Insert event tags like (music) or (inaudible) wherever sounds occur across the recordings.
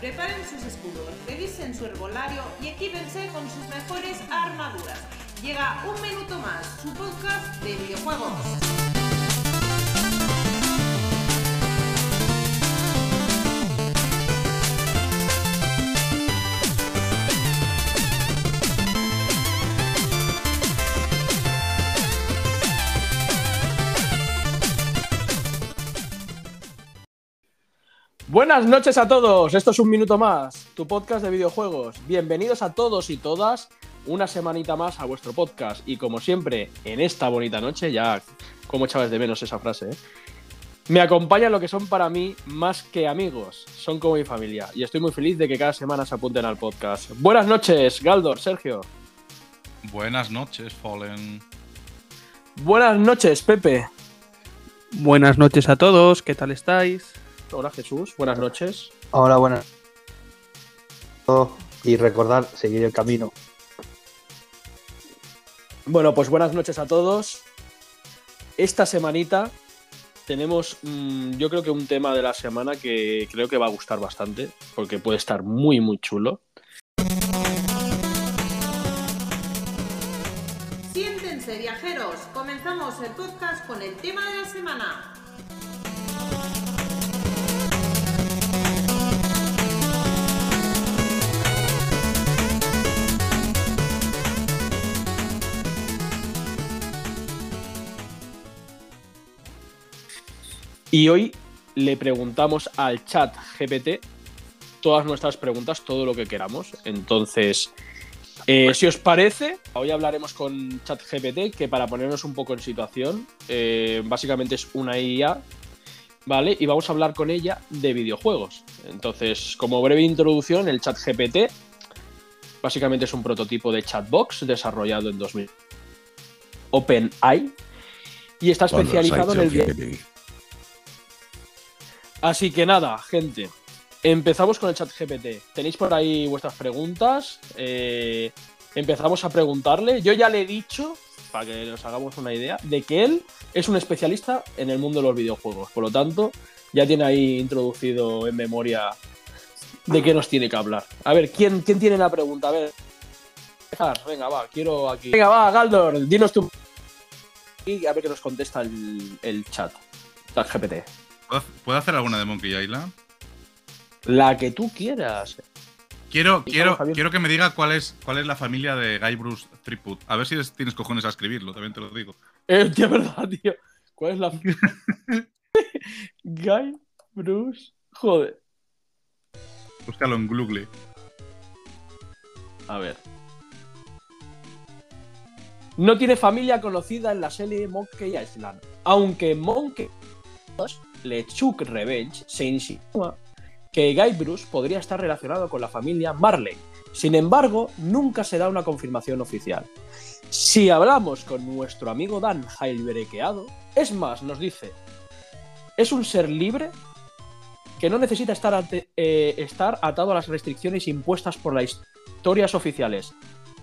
preparen sus escudos, revisen su herbolario y equípense con sus mejores armaduras. Llega un minuto más, su podcast de videojuegos. Buenas noches a todos, esto es un minuto más, tu podcast de videojuegos. Bienvenidos a todos y todas una semanita más a vuestro podcast y como siempre en esta bonita noche, ya como echabas de menos esa frase, ¿eh? me acompañan lo que son para mí más que amigos, son como mi familia y estoy muy feliz de que cada semana se apunten al podcast. Buenas noches, Galdor, Sergio. Buenas noches, Fallen. Buenas noches, Pepe. Buenas noches a todos, ¿qué tal estáis? Hola Jesús, buenas noches. Hola, buenas. Y recordar, seguir el camino. Bueno, pues buenas noches a todos. Esta semanita tenemos, mm, yo creo que un tema de la semana que creo que va a gustar bastante, porque puede estar muy, muy chulo. Siéntense viajeros, comenzamos el podcast con el tema de la semana. Y hoy le preguntamos al chat GPT todas nuestras preguntas, todo lo que queramos. Entonces, eh, si os parece, hoy hablaremos con chat GPT, que para ponernos un poco en situación, eh, básicamente es una IA, ¿vale? Y vamos a hablar con ella de videojuegos. Entonces, como breve introducción, el chat GPT básicamente es un prototipo de chatbox desarrollado en 2000 OpenAI y está especializado en el Así que nada, gente. Empezamos con el chat GPT. Tenéis por ahí vuestras preguntas. Eh, empezamos a preguntarle. Yo ya le he dicho, para que nos hagamos una idea, de que él es un especialista en el mundo de los videojuegos. Por lo tanto, ya tiene ahí introducido en memoria de qué nos tiene que hablar. A ver, ¿quién, quién tiene la pregunta? A ver. Venga, va, quiero aquí. Venga, va, Galdor, dinos tú. Y a ver qué nos contesta el, el chat. Chat GPT. ¿Puedo hacer alguna de Monkey Island? La que tú quieras. Quiero, quiero, quiero que me diga cuál es, cuál es la familia de Guy Bruce Triput. A ver si tienes cojones a escribirlo, también te lo digo. Eh, (laughs) es verdad, tío. ¿Cuál es la (laughs) Guy Bruce. Joder. Búscalo en Google. A ver. No tiene familia conocida en la serie Monkey Island. Aunque Monkey LeChuck Revenge se insinúa que Guy Bruce podría estar relacionado con la familia Marley. Sin embargo, nunca se da una confirmación oficial. Si hablamos con nuestro amigo Dan Heilberekeado, es más, nos dice, es un ser libre que no necesita estar, eh, estar atado a las restricciones impuestas por las historias oficiales.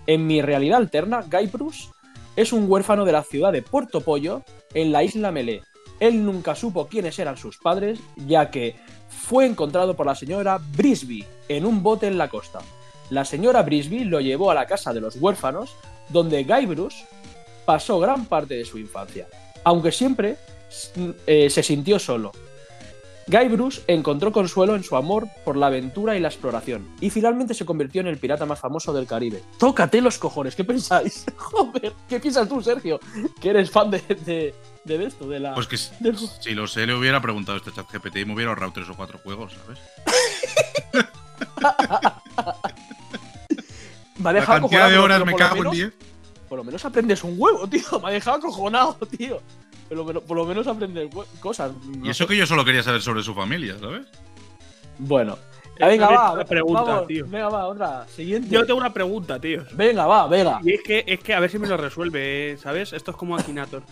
En mi realidad alterna, Guy Bruce es un huérfano de la ciudad de Puerto Pollo, en la isla Melee, él nunca supo quiénes eran sus padres, ya que fue encontrado por la señora Brisby en un bote en la costa. La señora Brisby lo llevó a la casa de los huérfanos, donde Guy Bruce pasó gran parte de su infancia, aunque siempre eh, se sintió solo. Guy Bruce encontró consuelo en su amor por la aventura y la exploración, y finalmente se convirtió en el pirata más famoso del Caribe. ¡Tócate los cojones! ¿Qué pensáis? (laughs) Joder, ¿qué piensas tú, Sergio? Que eres fan de, de, esto, de la. Pues que si lo sé, le hubiera preguntado a este chat GPT y me hubiera ahorrado tres o cuatro juegos, ¿sabes? (laughs) me ha dejado la cantidad de horas me cago en 10. Por lo menos aprendes un huevo, tío. Me ha dejado acojonado, tío. Pero, por lo menos aprender cosas. y eso que yo solo quería saber sobre su familia, ¿sabes? Bueno. venga, va. Una pregunta, tío. Venga, va, otra. Siguiente. Yo tengo una pregunta, tío. Venga, va, venga. Y es que, es que a ver si me lo resuelve, ¿sabes? Esto es como Akinator.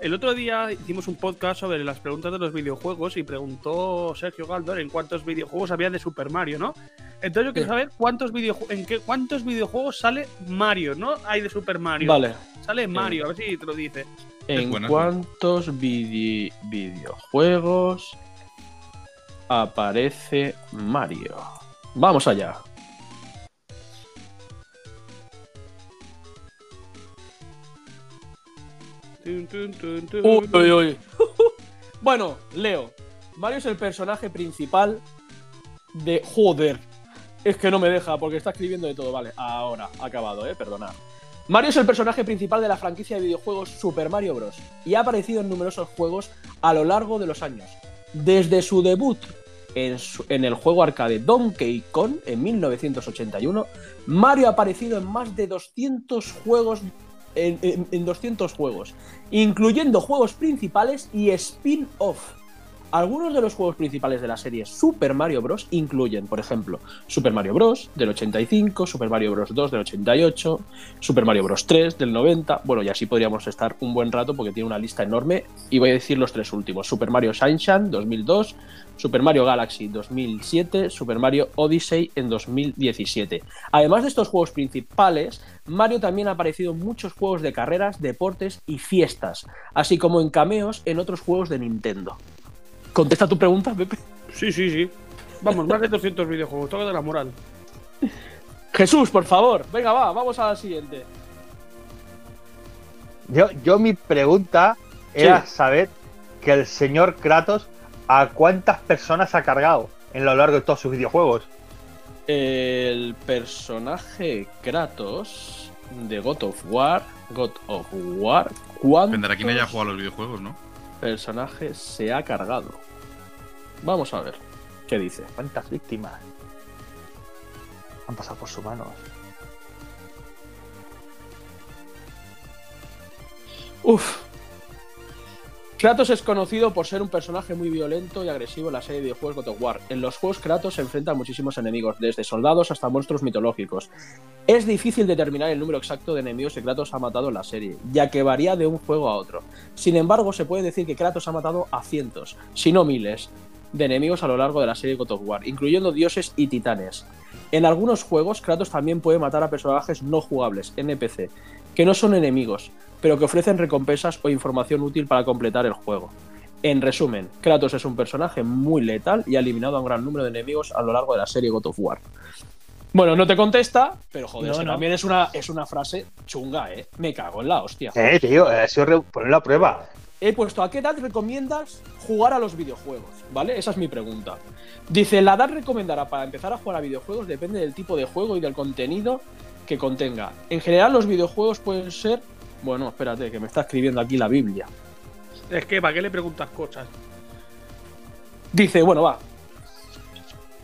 El otro día hicimos un podcast sobre las preguntas de los videojuegos y preguntó Sergio Galdor en cuántos videojuegos había de Super Mario, ¿no? Entonces yo quiero saber cuántos videojuegos, en qué cuántos videojuegos sale Mario, ¿no? Hay de Super Mario. Vale. Sale Mario, a ver si te lo dice. ¿En cuántos videojuegos aparece Mario. Vamos allá. Uy, uy, uy. (laughs) bueno, Leo. Mario es el personaje principal de. Joder. Es que no me deja porque está escribiendo de todo. Vale, ahora, acabado, eh, perdonad. Mario es el personaje principal de la franquicia de videojuegos Super Mario Bros. y ha aparecido en numerosos juegos a lo largo de los años. Desde su debut en, en, el juego arcade Donkey Kong en 1981, Mario ha aparecido en más de 200 juegos en, 200 juegos, incluyendo juegos principales y spin-off. Algunos de los juegos principales de la serie Super Mario Bros. incluyen, por ejemplo, Super Mario Bros. del 85, Super Mario Bros. 2 del 88, Super Mario Bros. 3 del 90. Bueno, y así podríamos estar un buen rato porque tiene una lista enorme. Y voy a decir los tres últimos: Super Mario Sunshine 2002, Super Mario Galaxy 2007, Super Mario Odyssey en 2017. Además de estos juegos principales, Mario también ha aparecido en muchos juegos de carreras, deportes y fiestas, así como en cameos en otros juegos de Nintendo. ¿Contesta tu pregunta, Pepe? Sí, sí, sí. Vamos, más de 200 videojuegos, toca de la moral. Jesús, por favor, venga, va, vamos a la siguiente. Yo, yo mi pregunta era saber que el señor Kratos a cuántas personas ha cargado en lo largo de todos sus videojuegos. El personaje Kratos de God of War, God of War, ¿cuántos Dependerá quién haya jugado a los videojuegos, ¿no? Personaje se ha cargado. Vamos a ver qué dice. ¿Cuántas víctimas han pasado por sus manos? Uf, Kratos es conocido por ser un personaje muy violento y agresivo en la serie de videojuegos God of War. En los juegos Kratos se enfrenta a muchísimos enemigos, desde soldados hasta monstruos mitológicos. Es difícil determinar el número exacto de enemigos que Kratos ha matado en la serie, ya que varía de un juego a otro. Sin embargo, se puede decir que Kratos ha matado a cientos, si no miles, de enemigos a lo largo de la serie God of War, incluyendo dioses y titanes. En algunos juegos, Kratos también puede matar a personajes no jugables, NPC, que no son enemigos, pero que ofrecen recompensas o información útil para completar el juego. En resumen, Kratos es un personaje muy letal y ha eliminado a un gran número de enemigos a lo largo de la serie God of War. Bueno, no te contesta, pero joder, también es una, es una frase chunga, ¿eh? Me cago en la hostia. Eh, tío, he sido poner la prueba. He puesto, ¿a qué edad recomiendas jugar a los videojuegos? ¿Vale? Esa es mi pregunta. Dice, la edad recomendada para empezar a jugar a videojuegos depende del tipo de juego y del contenido que contenga. En general, los videojuegos pueden ser bueno, espérate, que me está escribiendo aquí la Biblia. Es que, ¿para qué le preguntas cosas? Dice, bueno, va.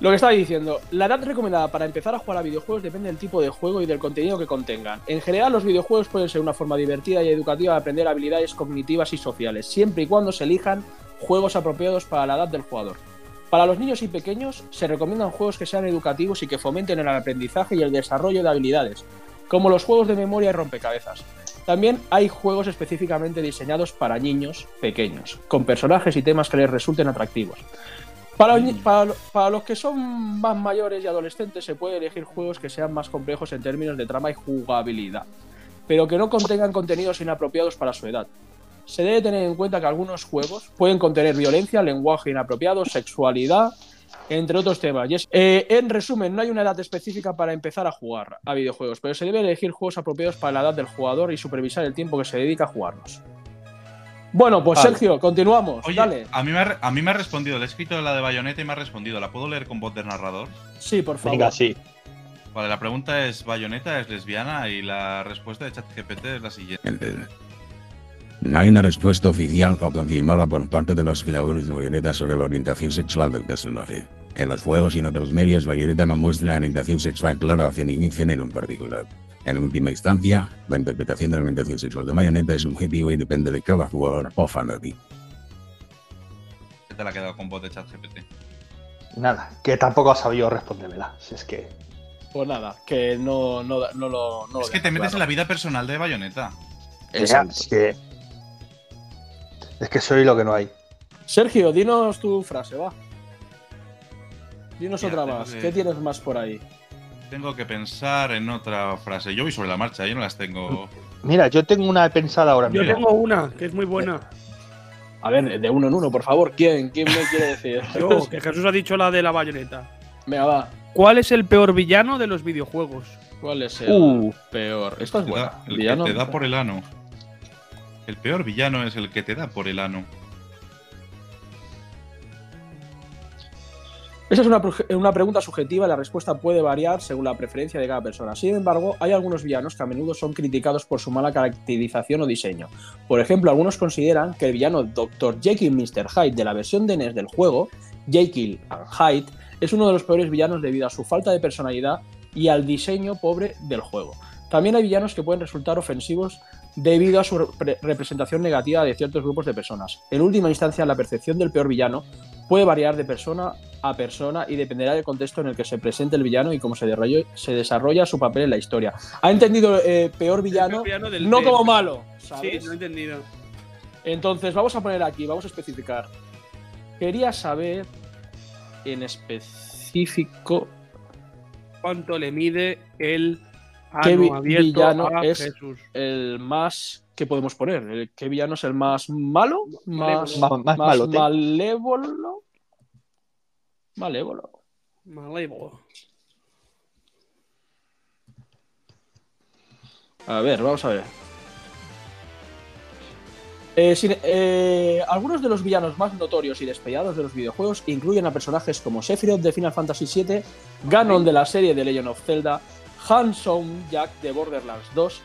Lo que estaba diciendo, la edad recomendada para empezar a jugar a videojuegos depende del tipo de juego y del contenido que contengan. En general, los videojuegos pueden ser una forma divertida y educativa de aprender habilidades cognitivas y sociales, siempre y cuando se elijan juegos apropiados para la edad del jugador. Para los niños y pequeños, se recomiendan juegos que sean educativos y que fomenten el aprendizaje y el desarrollo de habilidades, como los juegos de memoria y rompecabezas. También hay juegos específicamente diseñados para niños pequeños, con personajes y temas que les resulten atractivos. Para, para, los que son más mayores y adolescentes se puede elegir juegos que sean más complejos en términos de trama y jugabilidad, pero que no contengan contenidos inapropiados para su edad. Se debe tener en cuenta que algunos juegos pueden contener violencia, lenguaje inapropiado, sexualidad, entre otros temas. Eh, en resumen, no hay una edad específica para empezar a jugar a videojuegos, pero se debe elegir juegos apropiados para la edad del jugador y supervisar el tiempo que se dedica a jugarlos. Bueno, pues Sergio, continuamos. Dale. A mí, me ha, a mí me ha respondido, le he escrito la de Bayonetta y me ha respondido. ¿La puedo leer con voz de narrador? Sí, por favor. Venga, sí. Vale, la pregunta es: ¿Bayonetta es lesbiana? Y la respuesta de ChatGPT es la siguiente. No hay una respuesta oficial o confirmada por parte de los creadores de Bayonetta sobre la orientación sexual del personaje. En los juegos y en otros medios, Bayonetta no muestra orientación sexual clara hacia ningún género en particular. En última instancia, la interpretación de la orientación sexual de Bayonetta es subjetiva y depende de cada jugador o fanático. ¿Qué te la ha quedado con voz de ChatGPT? Nada, que tampoco ha sabido respondérmela. Si es que. Pues nada, que no, no, no lo. No es que te metes en la vida personal de Bayonetta. Es que. Es que soy lo que no hay. Sergio, dinos tu frase, va. Dinos otra más. ¿Qué tienes más por ahí? Tengo que pensar en otra frase. Yo voy sobre la marcha, yo no las tengo. Mira, yo tengo una pensada ahora mismo. Yo tengo una, que es muy buena. A ver, de uno en uno, por favor. ¿Quién? ¿Quién me quiere decir? (laughs) Yo, que Jesús ha dicho la de la bayoneta. Venga, va. ¿Cuál es el peor villano de los videojuegos? ¿Cuál es el Uh. peor? Esta es buena. da- el Villano. que te da por el ano. El peor villano es el que te da por el ano. Esa es una, una pregunta subjetiva y la respuesta puede variar según la preferencia de cada persona. Sin embargo, hay algunos villanos que a menudo son criticados por su mala caracterización o diseño. Por ejemplo, algunos consideran que el villano Dr. Jekyll Mr. Hyde de la versión de NES del juego, Jekyll and Hyde, es uno de los peores villanos debido a su falta de personalidad y al diseño pobre del juego. También hay villanos que pueden resultar ofensivos debido a su repre- representación negativa de ciertos grupos de personas. En última instancia, la percepción del peor villano puede variar de persona a persona y dependerá del contexto en el que se presente el villano y cómo se desarrolla, se desarrolla su papel en la historia. ¿Ha entendido eh, peor villano? peor villano del- no del- como malo, Sí, no he entendido. Entonces, vamos a poner aquí, vamos a especificar. Quería saber en específico ¿Cuánto le mide el ¿Qué ano abierto villano a es? Jesús? el más que podemos poner. ¿El- ¿Qué villano es el más malo? Más, Más- más malote. malévolo. Malévolo. Malévolo. A ver, vamos a ver. Eh, sin- eh, algunos de los villanos más notorios y despellados de los videojuegos incluyen a personajes como Sephiroth de Final Fantasy VII, Ganon de la serie de Legend of Zelda, Handsome Jack de Borderlands 2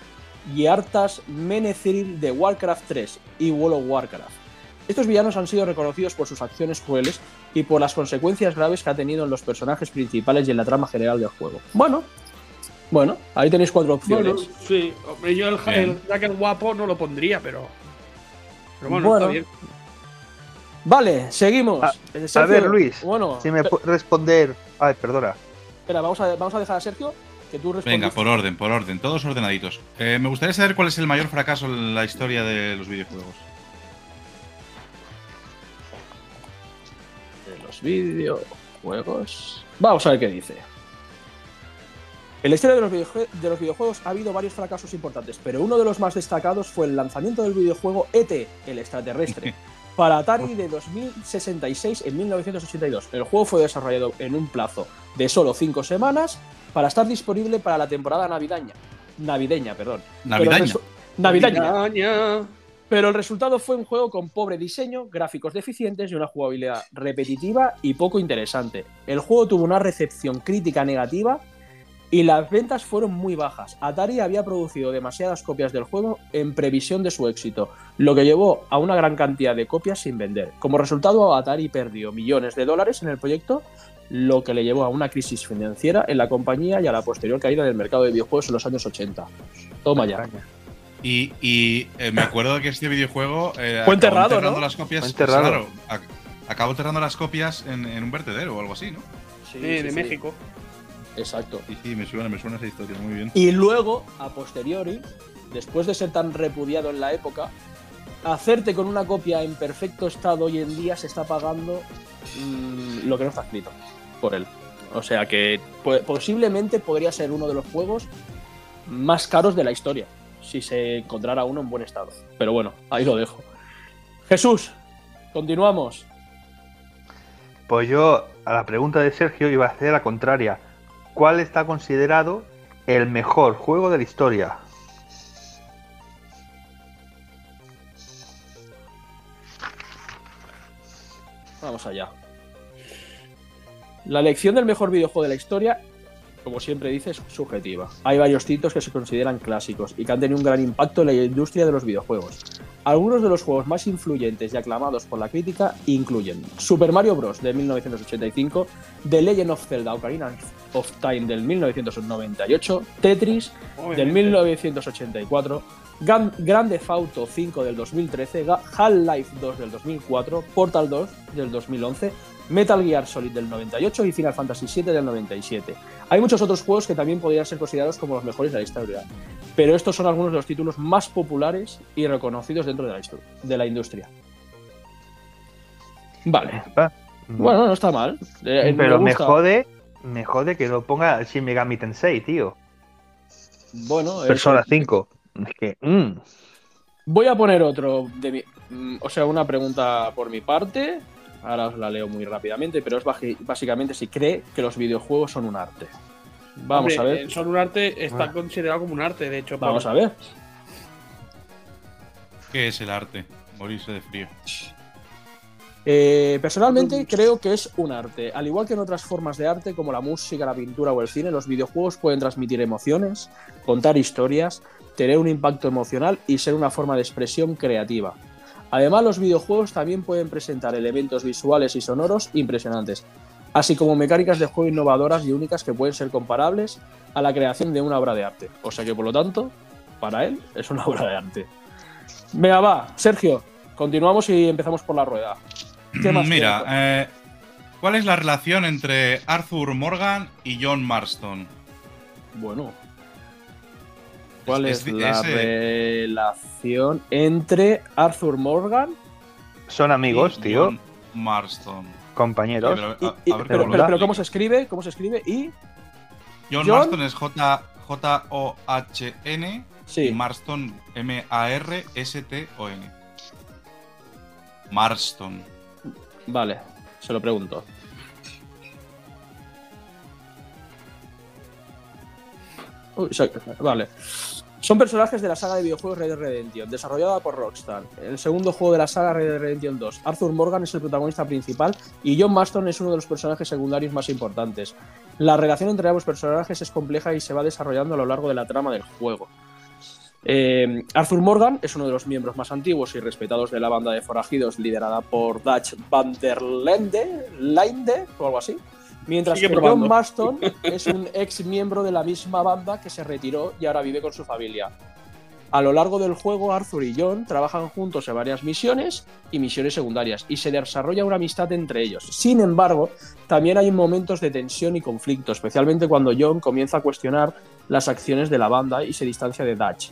y Arthas Menethil de Warcraft 3 y World of Warcraft. Estos villanos han sido reconocidos por sus acciones crueles y por las consecuencias graves que ha tenido en los personajes principales y en la trama general del juego. Bueno, bueno, ahí tenéis cuatro opciones. Bueno, sí. Hombre, yo el, el Jack el guapo no lo pondría, pero. Pero bueno, Bueno. está bien. Vale, seguimos. A- ver, Luis, Bueno, si me puedes responder. Ay, perdona. espera, vamos a, vamos a dejar a Sergio que tú respondas. Venga, por orden, por orden, todos ordenaditos. Eh, me gustaría saber cuál es el mayor fracaso en la historia de los videojuegos. de los videojuegos. Vamos a ver qué dice. En la historia de los, de los videojuegos ha habido varios fracasos importantes, pero uno de los más destacados fue el lanzamiento del videojuego ET, el extraterrestre, (laughs) para Atari de 2066 en 1982. El juego fue desarrollado en un plazo de solo 5 semanas para estar disponible para la temporada navideña. Navideña, perdón. Pero el Navidaña. resu- Navideña. Navidaña. Pero el resultado fue un juego con pobre diseño, gráficos deficientes y una jugabilidad repetitiva y poco interesante. El juego tuvo una recepción crítica negativa y las ventas fueron muy bajas. Atari había producido demasiadas copias del juego en previsión de su éxito, lo que llevó a una gran cantidad de copias sin vender. Como resultado, Atari perdió millones de dólares en el proyecto, lo que le llevó a una crisis financiera en la compañía y a la posterior caída del mercado de videojuegos en los años 80. Toma ya. Y, y, eh, me acuerdo que este videojuego. Eh, Fue acabó enterrado, enterrando ¿no? las copias. Fue enterrado. Claro, ac- acabó enterrando las copias en, en un vertedero o algo así, ¿no? Sí, Eh, sí, de sí. México. Exacto. Sí, sí, me suena, me suena esa historia, muy bien. Y luego, a posteriori, después de ser tan repudiado en la época, hacerte con una copia en perfecto estado hoy en día se está pagando mm, lo que no está escrito por él. O sea que po- posiblemente podría ser uno de los juegos más caros de la historia, si se encontrara uno en buen estado. Pero bueno, ahí lo dejo. Jesús, continuamos. Pues yo, a la pregunta de Sergio, iba a hacer la contraria. ¿Cuál está considerado el mejor juego de la historia? Vamos allá. La elección del mejor videojuego de la historia, como siempre dice, es subjetiva. Hay varios títulos que se consideran clásicos y que han tenido un gran impacto en la industria de los videojuegos. Algunos de los juegos más influyentes y aclamados por la crítica incluyen Super Mario Bros. de 1985, The Legend of Zelda Ocarina of Time del 1998, Tetris del Obviamente. 1984, Gan- Grand Theft Auto 5 del 2013, Ga- Half-Life 2 del 2004, Portal 2 del 2011, Metal Gear Solid del 98 y Final Fantasy 7 del 97. Hay muchos otros juegos que también podrían ser considerados como los mejores de la historia, pero estos son algunos de los títulos más populares y reconocidos dentro de la, histo- de la industria. Vale, bueno, no está mal. Eh, pero me, jode, me jode que no ponga Shin Megami Tensei, tío. Bueno, es- Persona 5. Es que, mm, Voy a poner otro de mi. mm, o sea, una pregunta por mi parte. Ahora os la leo muy rápidamente, pero es básicamente si cree que los videojuegos son un arte. Vamos Hombre, a ver. eh, Son un arte, está Ah. considerado como un arte, de hecho. Vamos por- a ver. ¿Qué es el arte? Morirse de frío. Eh, personalmente creo que es un arte. Al igual que en otras formas de arte como la música, la pintura o el cine, los videojuegos pueden transmitir emociones, contar historias, tener un impacto emocional y ser una forma de expresión creativa. Además, los videojuegos también pueden presentar elementos visuales y sonoros impresionantes, así como mecánicas de juego innovadoras y únicas que pueden ser comparables a la creación de una obra de arte. O sea que, por lo tanto, para él es una (laughs) obra de arte. Venga, va, Sergio, continuamos y empezamos por la rueda. ¿Qué más (clears throat) Mira, eh, ¿cuál es la relación entre Arthur Morgan y John Marston? Bueno. ¿Cuál es, Es- la eh, relación entre Arthur Morgan Son amigos, y tío. John Marston. Compañeros. Sí, pero, y, a- y- a ver pero, cómo lo pero- pero explico. ¿cómo se escribe? ¿Cómo se escribe? Y John, John- Marston es J- J-O-H-N y sí. Marston M-A-R-S-T-O-N. Marston. Vale, se lo pregunto. Vale. Son personajes de la saga de videojuegos Red Dead Redemption, desarrollada por Rockstar. El segundo juego de la saga Red Dead Redemption 2. Arthur Morgan es el protagonista principal y John Marston es uno de los personajes secundarios más importantes. La relación entre ambos personajes es compleja y se va desarrollando a lo largo de la trama del juego. Eh, Arthur Morgan es uno de los miembros más antiguos y respetados de la banda de forajidos liderada por Dutch van der Linde o algo así. Mientras Sigue que probando. John Marston es un ex miembro de la misma banda que se retiró y ahora vive con su familia. A lo largo del juego, Arthur y John trabajan juntos en varias misiones y misiones secundarias y se desarrolla una amistad entre ellos. Sin embargo, también hay momentos de tensión y conflicto, especialmente cuando John comienza a cuestionar las acciones de la banda y se distancia de Dutch.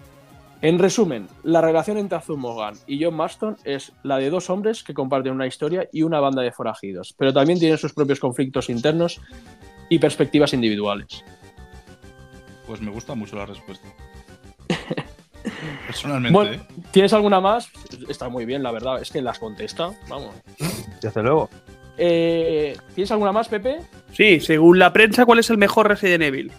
En resumen, la relación entre Arthur Morgan y John Marston es la de dos hombres que comparten una historia y una banda de forajidos, pero también tienen sus propios conflictos internos y perspectivas individuales. Pues me gusta mucho la respuesta. Personalmente, Bueno, ¿eh? ¿Tienes alguna más? Está muy bien, la verdad, es que las contesta. Vamos. Desde luego. Eh, ¿Tienes alguna más, Pepe? Sí, según la prensa, ¿cuál es el mejor Resident Evil?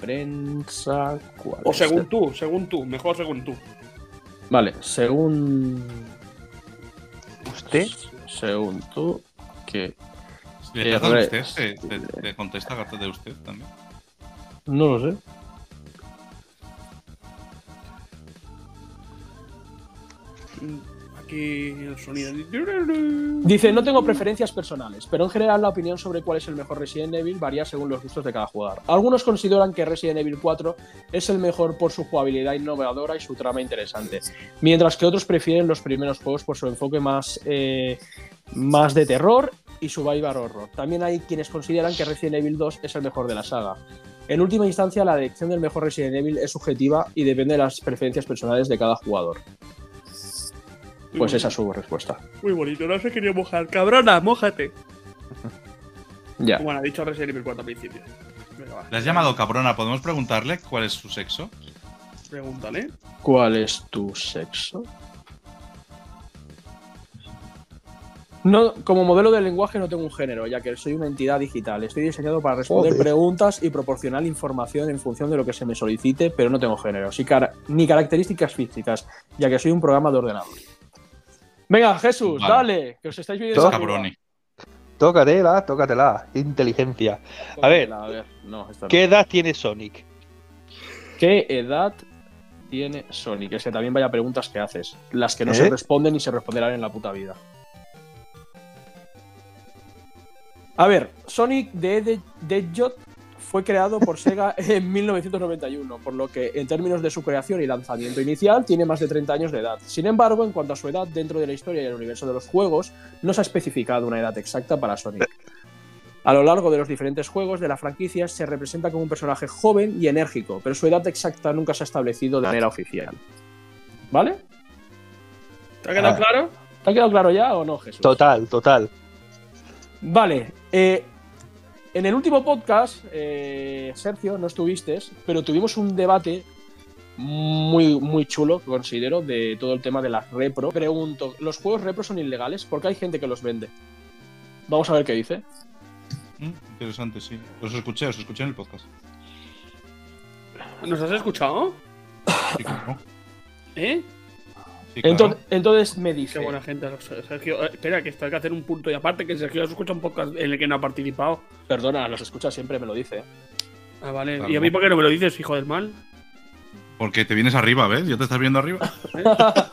Prensa. ¿cuál O según tú, según tú, mejor según tú. Vale, según. ¿Usted? Según tú, que. Si le Eh, trata de usted, te, te- te contesta carta de usted también. No lo sé. El sonido. Dice, no tengo preferencias personales, pero en general la opinión sobre cuál es el mejor Resident Evil varía según los gustos de cada jugador. Algunos consideran que Resident Evil 4 es el mejor por su jugabilidad innovadora y su trama interesante, mientras que otros prefieren los primeros juegos por su enfoque más, eh, más de terror y survival horror. También hay quienes consideran que Resident Evil 2 es el mejor de la saga. En última instancia, la elección del mejor Resident Evil es subjetiva y depende de las preferencias personales de cada jugador. Pues esa es su respuesta. Muy bonito, no se quería mojar. Cabrona, mójate. (laughs) Ya. Bueno, ha dicho Resident Evil 4 al principio. Venga, va. Le has llamado cabrona, ¿podemos preguntarle cuál es su sexo? Pregúntale. ¿Cuál es tu sexo? No, como modelo de lenguaje no tengo un género, ya que soy una entidad digital. Estoy diseñado para responder Joder. preguntas y proporcionar información en función de lo que se me solicite, pero no tengo género, ni características físicas, ya que soy un programa de ordenador. Venga, Jesús, Vale. dale, que os estáis viendo. Cabroni. Tócatela, tócatela. Inteligencia. A ver, A ver, no, esta no. ¿qué edad tiene Sonic? ¿Qué edad tiene Sonic? Es que también vaya preguntas que haces. Las que no ¿Eh? se responden y se responderán en la puta vida. A ver, Sonic the Hedgehog fue creado por Sega (laughs) en 1991, por lo que en términos de su creación y lanzamiento inicial tiene más de 30 años de edad. Sin embargo, en cuanto a su edad dentro de la historia y el universo de los juegos, no se ha especificado una edad exacta para Sonic. A lo largo de los diferentes juegos de la franquicia se representa como un personaje joven y enérgico, pero su edad exacta nunca se ha establecido de manera oficial. ¿Vale? ¿Te ha quedado Ah. claro? ¿Te ha quedado claro ya o no, Jesús? Total, total. Vale. eh, en el último podcast, eh, Sergio, no estuviste, pero tuvimos un debate muy, muy chulo, considero, de todo el tema de las repro. Pregunto, ¿los juegos repro son ilegales? Porque hay gente que los vende. Vamos a ver qué dice. Mm, interesante, sí. Os escuché, os escuché en el podcast. ¿Nos has escuchado? Sí, claro. ¿Eh? Sí, claro. Entonces, entonces me Qué dice, buena gente. Sergio, eh, espera, que esto hay que hacer un punto y aparte que Sergio escucha un podcast en el que no ha participado. perdona, los escucha siempre, me lo dice. Ah, vale. Claro. ¿Y a mí por qué no me lo dices, hijo del mal? Porque te vienes arriba, ¿ves? ¿Ya te estás viendo arriba? (laughs)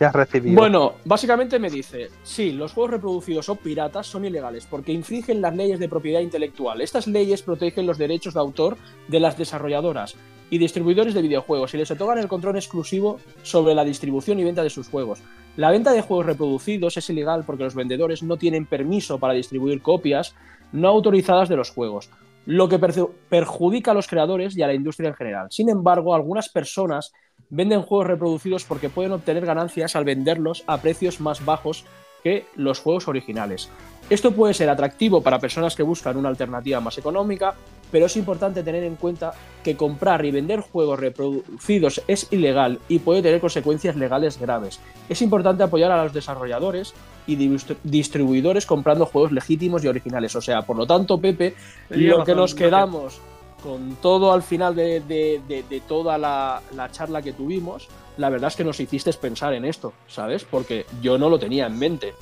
Ya has recibido. Bueno, básicamente me dice, sí, los juegos reproducidos o piratas son ilegales porque infringen las leyes de propiedad intelectual. Estas leyes protegen los derechos de autor de las desarrolladoras y distribuidores de videojuegos y les otorgan el control exclusivo sobre la distribución y venta de sus juegos. La venta de juegos reproducidos es ilegal porque los vendedores no tienen permiso para distribuir copias no autorizadas de los juegos, lo que perju- perjudica a los creadores y a la industria en general. Sin embargo, algunas personas venden juegos reproducidos porque pueden obtener ganancias al venderlos a precios más bajos que los juegos originales. Esto puede ser atractivo para personas que buscan una alternativa más económica, pero es importante tener en cuenta que comprar y vender juegos reproducidos es ilegal y puede tener consecuencias legales graves. Es importante apoyar a los desarrolladores y distri- distribuidores comprando juegos legítimos y originales. O sea, por lo tanto, Pepe, Tenía lo que nos quedamos con todo al final de, de- de- de toda la, la charla que tuvimos, la verdad es que nos hiciste pensar en esto, ¿sabes? Porque yo no lo tenía en mente.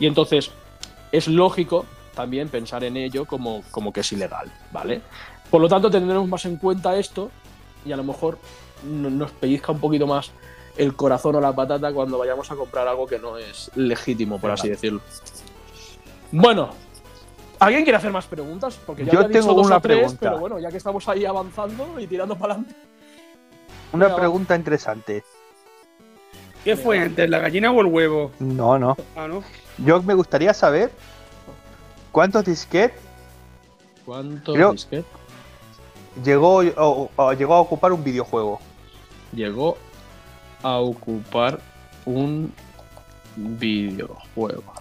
Y entonces es lógico también pensar en ello como, como que es ilegal, ¿vale? Por lo tanto, tendremos más en cuenta esto y a lo mejor no- nos pellizca un poquito más el corazón o la patata cuando vayamos a comprar algo que no es legítimo, por así decirlo. Bueno, ¿alguien quiere hacer más preguntas? Porque ya Yo había dicho tengo dos una o tres, pregunta. pero bueno, ya que estamos ahí avanzando y tirando para adelante. Una venga, pregunta interesante. ¿Qué fue antes, la gallina o el huevo? No, no. Ah, ¿no? Yo me gustaría saber cuántos disquetes ¿Cuántos disquetes llegó, o- o llegó a ocupar un videojuego. llegó a ocupar un videojuego?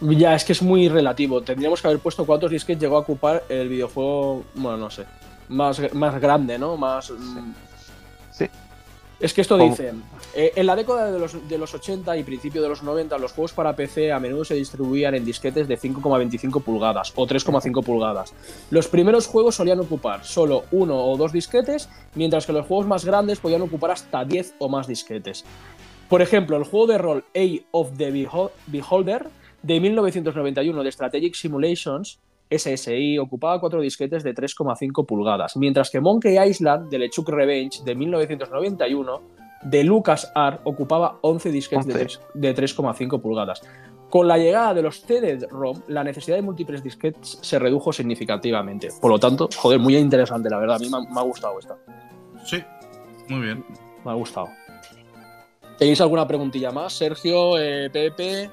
Ya, es que es muy relativo. Tendríamos que haber puesto cuántos disquetes llegó a ocupar el videojuego, bueno, no sé, más, más grande, ¿no? Más... mm, Sí. Es que esto dice, eh, en la década de los, de los 80 y principio de los 90, los juegos para PC a menudo se distribuían en disquetes de 5,25 pulgadas o 3,5 pulgadas. Los primeros juegos solían ocupar solo uno o dos disquetes, mientras que los juegos más grandes podían ocupar hasta 10 o más disquetes. Por ejemplo, el juego de rol A of the Behol- Beholder de 1991 de Strategic Simulations, SSI, ocupaba cuatro disquetes de 3,5 pulgadas, mientras que Monkey Island de LeChuck Revenge de 1991 de LucasArts ocupaba 11 disquetes de 11. tres- de 3,5 pulgadas. Con la llegada de los CD-ROM, la necesidad de múltiples disquetes se redujo significativamente. Por lo tanto, joder, muy interesante, la verdad. A mí me ha, me ha gustado esta. Sí, muy bien. Me ha gustado. ¿Tenéis alguna preguntilla más? Sergio, eh, Pepe.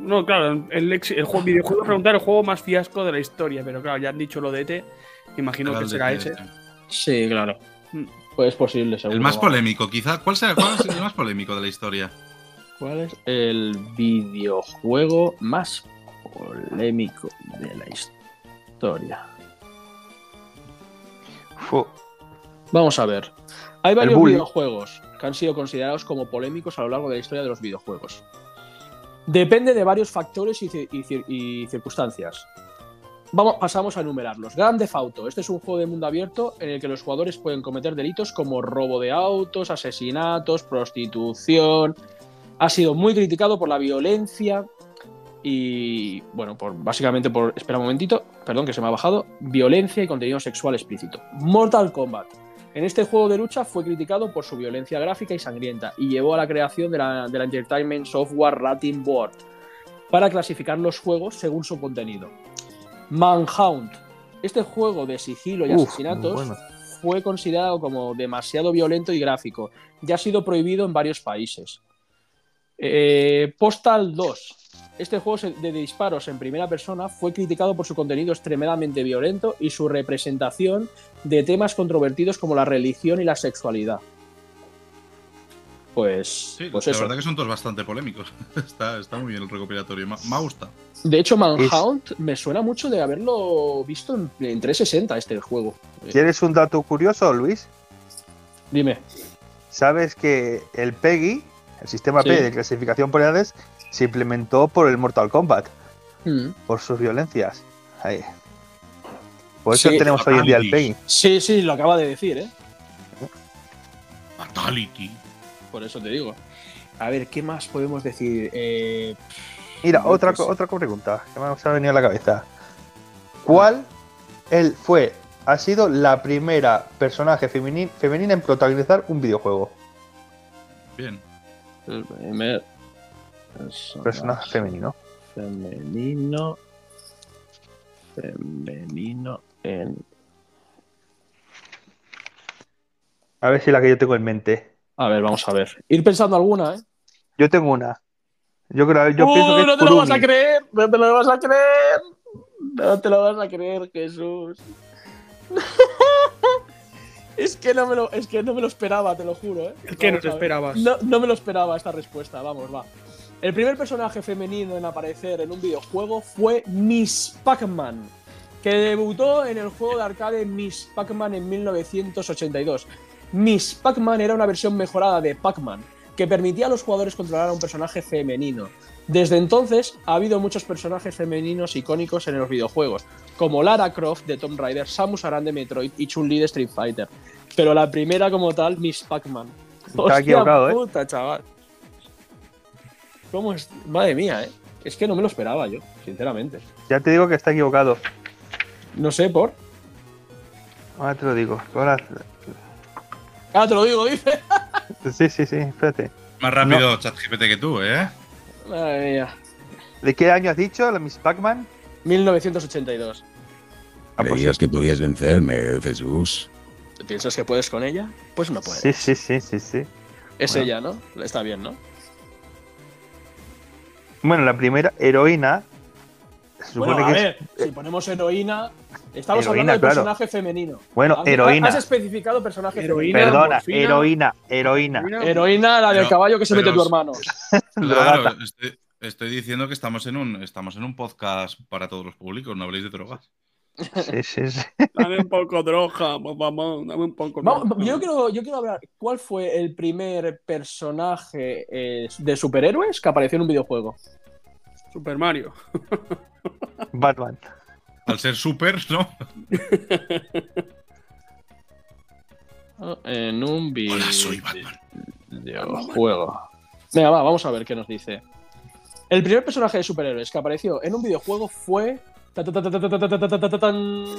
No, claro, el, ex- el juego, videojuego preguntar el juego más fiasco de la historia, pero claro, ya han dicho lo de ET, imagino que el será de- ese. Sí, claro. Mm. Pues es posible, seguro. El más polémico, quizá. ¿Cuál será cuál es el más polémico de la historia? ¿Cuál es el videojuego más polémico de la historia? Fu. Vamos a ver. Hay varios videojuegos que han sido considerados como polémicos a lo largo de la historia de los videojuegos. Depende de varios factores y, ci- y cir- y circunstancias. Vamos, pasamos a enumerarlos. Grand Theft Auto. Este es un juego de mundo abierto en el que los jugadores pueden cometer delitos como robo de autos, asesinatos, prostitución. Ha sido muy criticado por la violencia y, bueno, por, básicamente por, espera un momentito, perdón que se me ha bajado, violencia y contenido sexual explícito. Mortal Kombat. En este juego de lucha fue criticado por su violencia gráfica y sangrienta y llevó a la creación de la, de la Entertainment Software Rating Board para clasificar los juegos según su contenido. Manhunt. Este juego de sigilo y Uf, asesinatos bueno. fue considerado como demasiado violento y gráfico y ha sido prohibido en varios países. Eh, Postal 2. Este juego de disparos en primera persona fue criticado por su contenido extremadamente violento y su representación de temas controvertidos como la religión y la sexualidad. Pues, Sí, pues la eso. verdad que son todos bastante polémicos. (laughs) está, está muy bien el recopilatorio. Me, me gusta. De hecho, Manhunt me suena mucho de haberlo visto en, en 360 este juego. Eh, ¿Quieres un dato curioso, Luis? Dime. ¿Sabes que el PEGI, el sistema Sí. P de clasificación por edades, se implementó por el Mortal Kombat, Mm. por sus violencias? Ahí. Por eso Sí. tenemos hoy en día el. PEGI. Sí, sí, lo acaba de decir, ¿eh? Fatality. Por eso te digo. A ver, ¿qué más podemos decir? Eh, Mira, Pues- otra, co- otra pregunta que me ha venido a la cabeza. ¿Cuál él fue, ha sido la primera personaje femeni- femenina en protagonizar un videojuego? Bien. el primer Personaje femenino. femenino. Femenino en. A ver si la que yo tengo en mente. A ver, vamos a ver. Ir pensando alguna, ¿eh? Yo tengo una. Yo creo, yo ¡Uh, pienso que es no te lo vas a Kurumi. creer, no te lo vas a creer. No te lo vas a creer, Jesús. (laughs) es que no me lo, es que no me lo esperaba, te lo juro, ¿eh? ¿Qué no Vamos te esperabas? No, no me lo esperaba esta respuesta, vamos, va. El primer personaje femenino en aparecer en un videojuego fue Miss Pac-Man, que debutó en el juego de arcade Miss Pac-Man en 1982. Miss Pac-Man era una versión mejorada de Pac-Man, que permitía a los jugadores controlar a un personaje femenino. Desde entonces ha habido muchos personajes femeninos icónicos en los videojuegos, como Lara Croft de Tomb Raider, Samus Aran de Metroid y Chun-Li de Street Fighter. Pero la primera como tal, Miss Pac-Man. Hostia equivocado, ¿eh? puta, chaval. ¿Cómo es? Madre mía, ¿eh? Es que no me lo esperaba yo, sinceramente. Ya te digo que está equivocado. No sé por. Ahora te lo digo. Ahora- Ah, te lo digo, dice. (laughs) Sí, sí, sí, espérate. Más rápido ChatGPT que tú, ¿eh? Madre mía. ¿De qué año has dicho la Miss Pac-Man? 1982. Ah, pues ¿Creías que podías vencerme, Jesús? ¿Piensas que puedes con ella? Pues no puedes. Sí, sí, sí, sí, sí. Es Bueno. ella, ¿no? Está bien, ¿no? Bueno, la primera heroína. Se supone Bueno, a que es- ver, si ponemos heroína, estamos Heroína, hablando de claro. personaje femenino. Bueno, heroína. Has especificado personaje Heroína. femenino. Perdona, morfina. heroína, heroína. Heroína, la del Pero- caballo que se mete tu hermano. (laughs) (laughs) Claro, estoy, estoy diciendo que estamos en un estamos en un podcast para todos los públicos, no habléis de drogas. Sí, sí, sí. (laughs) Dame un poco droga, por favor, dame un poco yo, quiero, yo quiero hablar. ¿Cuál fue el primer personaje eh, de superhéroes que apareció en un videojuego? Super Mario. (laughs) Batman. Al ser super, ¿no? En un Hola, soy Batman. videojuego. Venga, va, vamos a ver qué nos dice. El primer personaje de superhéroes que apareció en un videojuego fue.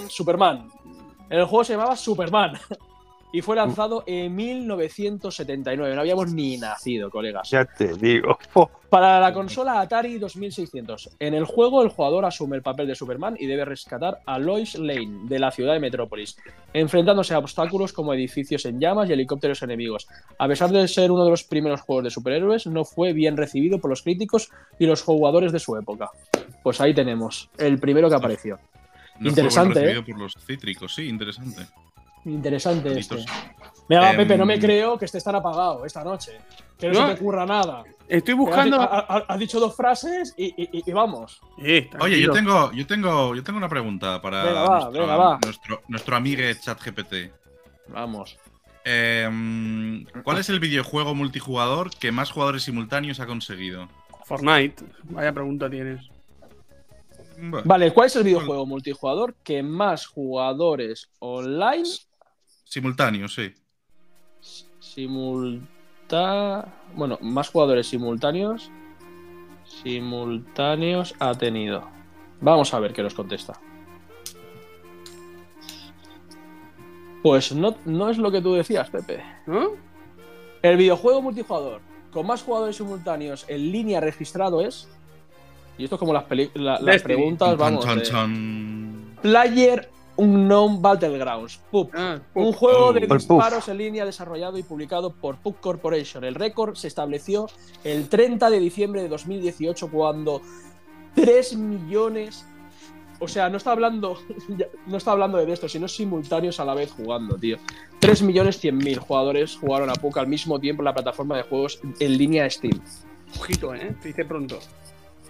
Superman. En el juego se llamaba Superman. Y fue lanzado en 1979. No habíamos ni nacido, colegas. Ya te digo. Oh, (laughs) Para la consola Atari 2600. En el juego, el jugador asume el papel de Superman y debe rescatar a Lois Lane de la ciudad de Metrópolis, enfrentándose a obstáculos como edificios en llamas y helicópteros enemigos. A pesar de ser uno de los primeros juegos de superhéroes, no fue bien recibido por los críticos y los jugadores de su época. Pues ahí tenemos, el primero que apareció. No Interesante, fue buen recibido por los cítricos, sí, interesante. Interesante este. Bonitos. Mira, va, Em, Pepe, no me creo que estés tan apagado esta noche. Que no, No. se te ocurra nada. Estoy buscando. ha- ha- has dicho dos frases y- y- y vamos. Eh, Oye, yo tengo, yo tengo, yo tengo una pregunta para Venga, va, nuestro, venga, va. nuestro, nuestro amigo ChatGPT. Vamos. Eh, ¿Cuál es el videojuego multijugador que más jugadores simultáneos ha conseguido? Fortnite. Vaya pregunta tienes. Bueno, Vale, ¿cuál es el videojuego multijugador que más jugadores online Simultáneos, sí. simulta... Bueno, más jugadores simultáneos simultáneos ha tenido? Vamos a ver qué nos contesta. Pues no, no es lo que tú decías, Pepe. ¿No? El videojuego multijugador con más jugadores simultáneos en línea registrado es. Y esto es como las, peli- la- las preguntas, vamos. De-. Player Unknown Battlegrounds, PUB. Ah, Un juego de disparos en línea desarrollado y publicado por PUB Corporation. El récord se estableció el 30 de diciembre de 2018 cuando 3 millones o sea, no está hablando, (laughs) no está hablando de esto, sino simultáneos a la vez jugando, tío. 3.100.000 jugadores jugaron a poco al mismo tiempo en la plataforma de juegos en línea Steam. Ojito, ¿eh? Te dice pronto.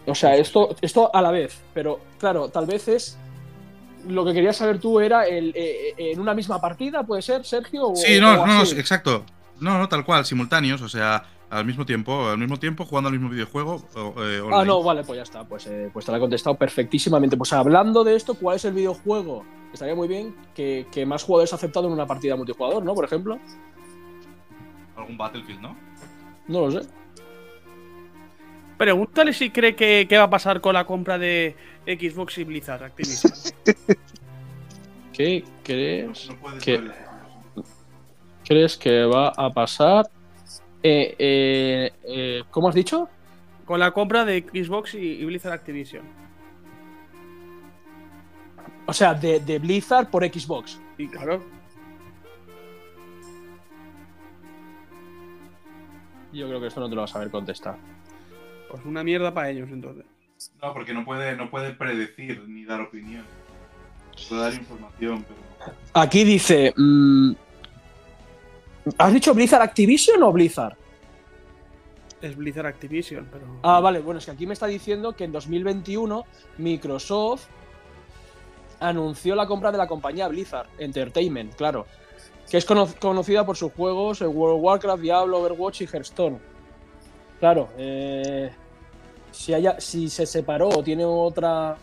O sea, esto, esto a la vez, pero claro, tal vez es. Lo que querías saber tú era el, eh, eh, en una misma partida, ¿puede ser, Sergio? sí, no, no, exacto. No, no, tal cual, simultáneos, o sea, al mismo tiempo, al mismo tiempo jugando al mismo videojuego. Eh, ah, no, vale, pues ya está, pues, eh, pues te lo he contestado perfectísimamente. Pues hablando de esto, ¿cuál es el videojuego? Estaría muy bien que, que más jugadores ha aceptado en una partida multijugador, ¿no? Por ejemplo. Algún Battlefield, ¿no? No lo sé. Pregúntale si cree que, va a pasar con la compra de Xbox y Blizzard Activision. (laughs) ¿Qué crees? que, ¿Crees que va a pasar? Eh, eh, eh, ¿Cómo has dicho? Con la compra de Xbox y, Blizzard Activision. O sea, de, de Blizzard por Xbox. Sí, claro. Yo creo que esto no te lo vas a saber contestar. Pues una mierda para ellos entonces. No, porque no puede, no puede predecir ni dar opinión. Puede dar información, pero. Aquí dice. Mm, ¿Has dicho Blizzard Activision o Blizzard? Es Blizzard Activision, pero. Ah, vale, bueno, es que aquí me está diciendo que en 2021 Microsoft anunció la compra de la compañía Blizzard Entertainment, claro. Que es conocida por sus juegos World of Warcraft, Diablo, Overwatch y Hearthstone. Claro, eh, si, haya, si se separó o tiene otra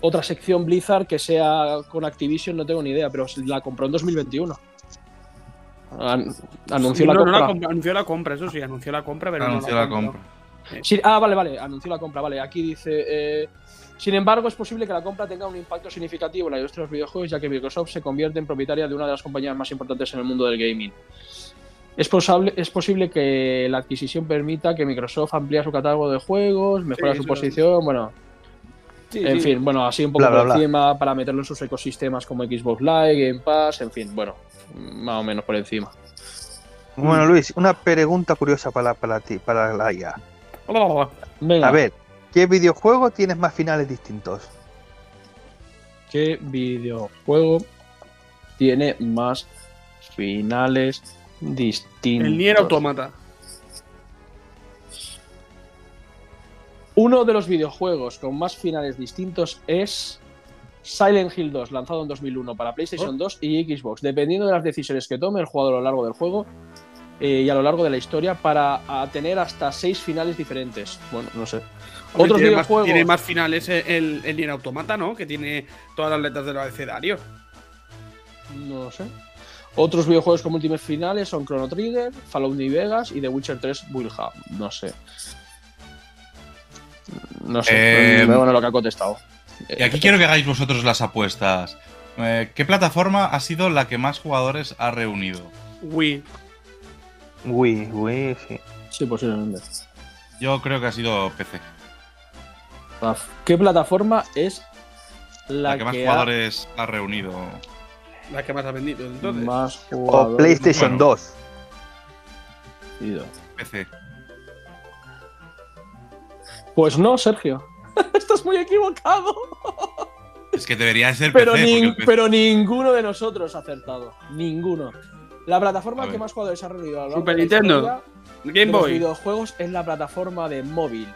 otra sección Blizzard que sea con Activision, no tengo ni idea, pero la compró en 2021. anunció la compra. anunció la compra, eso sí, anunció la compra, pero anunció no la, compra. ah, vale, vale, anunció la compra, vale. Aquí dice. Eh, sin embargo, es posible que la compra tenga un impacto significativo en la industria de los videojuegos, ya que Microsoft se convierte en propietaria de una de las compañías más importantes en el mundo del gaming. Es, es posible que la adquisición permita que Microsoft amplíe su catálogo de juegos, mejora su posición, bueno. en fin, bueno, así un poco por encima para meterlo en sus ecosistemas como Xbox Live, Game Pass, en fin, bueno, más o menos por encima. Bueno, Luis, una pregunta curiosa para, para ti, para la IA. A ver, ¿qué videojuego tienes más finales distintos? ¿Qué videojuego tiene más finales distintos. El Nier Automata. Uno de los videojuegos con más finales distintos es Silent Hill 2, lanzado en 2001 para PlayStation 2 y Xbox. Dependiendo de las decisiones que tome el jugador a lo largo del juego eh, y a lo largo de la historia, para tener hasta seis finales diferentes. Bueno, no sé. Otros tiene videojuegos. Más, tiene más finales el, el Nier Automata, ¿no? Que tiene todas las letras del abecedario. No lo sé. Otros videojuegos con múltiples finales son Chrono Trigger, Fallout New Vegas y The Witcher 3 Will No sé. No sé. Eh, bueno lo que ha contestado. Y aquí quiero que hagáis vosotros las apuestas. Eh, ¿Qué plataforma ha sido la que más jugadores ha reunido? Wii. Wii, Wii, sí. Sí, posiblemente. Yo creo que ha sido PC. ¿Qué plataforma es la, la que, más jugadores ha reunido? La que más ha vendido, entonces. Más o PlayStation 2. PC. Pues no, Sergio. (laughs) Estás muy equivocado. Es que debería ser pero PC, Pero ninguno de nosotros ha acertado. Ninguno. La plataforma que más jugadores ha reunido Super Nintendo. Game Boy. Los videojuegos es la plataforma de móvil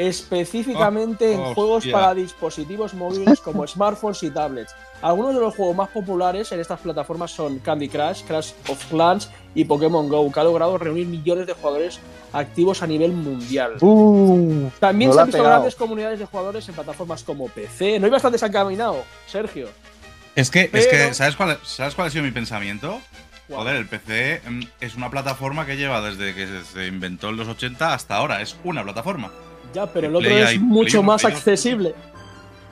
específicamente en juegos para dispositivos móviles como (laughs) smartphones y tablets. Algunos de los juegos más populares en estas plataformas son Candy Crush, Crash of Clans y Pokémon Go, que ha logrado reunir millones de jugadores activos a nivel mundial. Uh, También se han visto grandes comunidades de jugadores en plataformas como PC. No hay bastante desencaminado, Sergio. Es que, es que ¿sabes, cuál, ¿sabes cuál ha sido mi pensamiento? Joder, el PC mm, es una plataforma que lleva desde que se inventó en los 80 hasta ahora. Es una plataforma. Ya, pero el otro es mucho más accesible.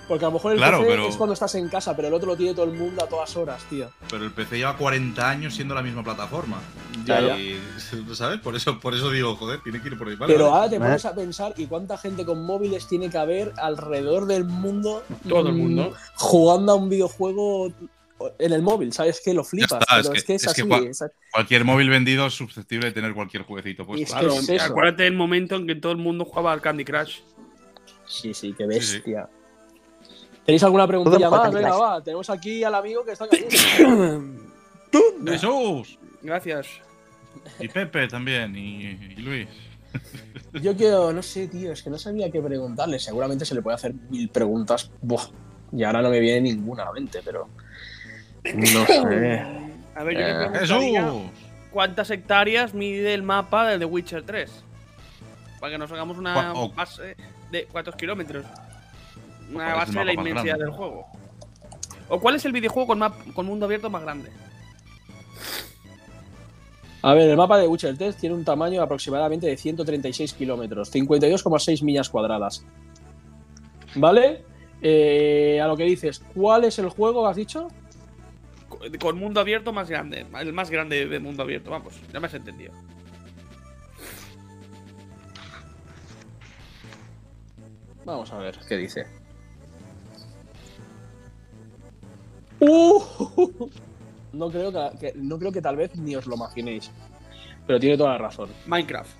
Porque a lo mejor el PC es cuando estás en casa, pero el otro lo tiene todo el mundo a todas horas, tío. Pero el PC lleva 40 años siendo la misma plataforma. Ya, (laughs) ¿Sabes? Por eso, por eso digo, joder, tiene que ir por ahí. pero ahora te pones a pensar y cuánta gente con móviles tiene que haber alrededor del mundo. Todo el mundo. Jugando a un videojuego en el móvil, ¿sabes? Que lo flipas. es, que, es, así. cualquier móvil vendido es susceptible de tener cualquier jueguecito. Pues claro, acuérdate del momento en que todo el mundo jugaba al Candy Crush. Sí, sí, qué bestia. ¿Tenéis alguna preguntilla más? Venga, va. Tenemos aquí al amigo que está. (coughs) Jesús. Gracias. Y Pepe también. Y, y Luis. (laughs) Yo quiero, no sé, tío, es que no sabía qué preguntarle. Seguramente se le puede hacer mil preguntas. Buah, y ahora no me viene ninguna a la mente, pero. No (laughs) sé. A ver, yo Eh, le preguntaría Jesús. cuántas hectáreas mide el mapa de The Witcher 3. Para que nos hagamos una base de cuántos kilómetros. Una base de la inmensidad grande? del juego. ¿O cuál es el videojuego con, map- con mundo abierto más grande? A ver, el mapa de Witcher 3 tiene un tamaño aproximadamente de 136 kilómetros, 52,6 millas cuadradas. ¿Vale? Eh, a lo que dices, ¿cuál es el juego, has dicho? Co- Con mundo abierto más grande. El más grande de mundo abierto, vamos. Ya me has entendido. Vamos a ver qué dice. ¡Uh! (laughs) No creo que, que- no creo que tal vez ni os lo imaginéis. Pero tiene toda la razón. Minecraft.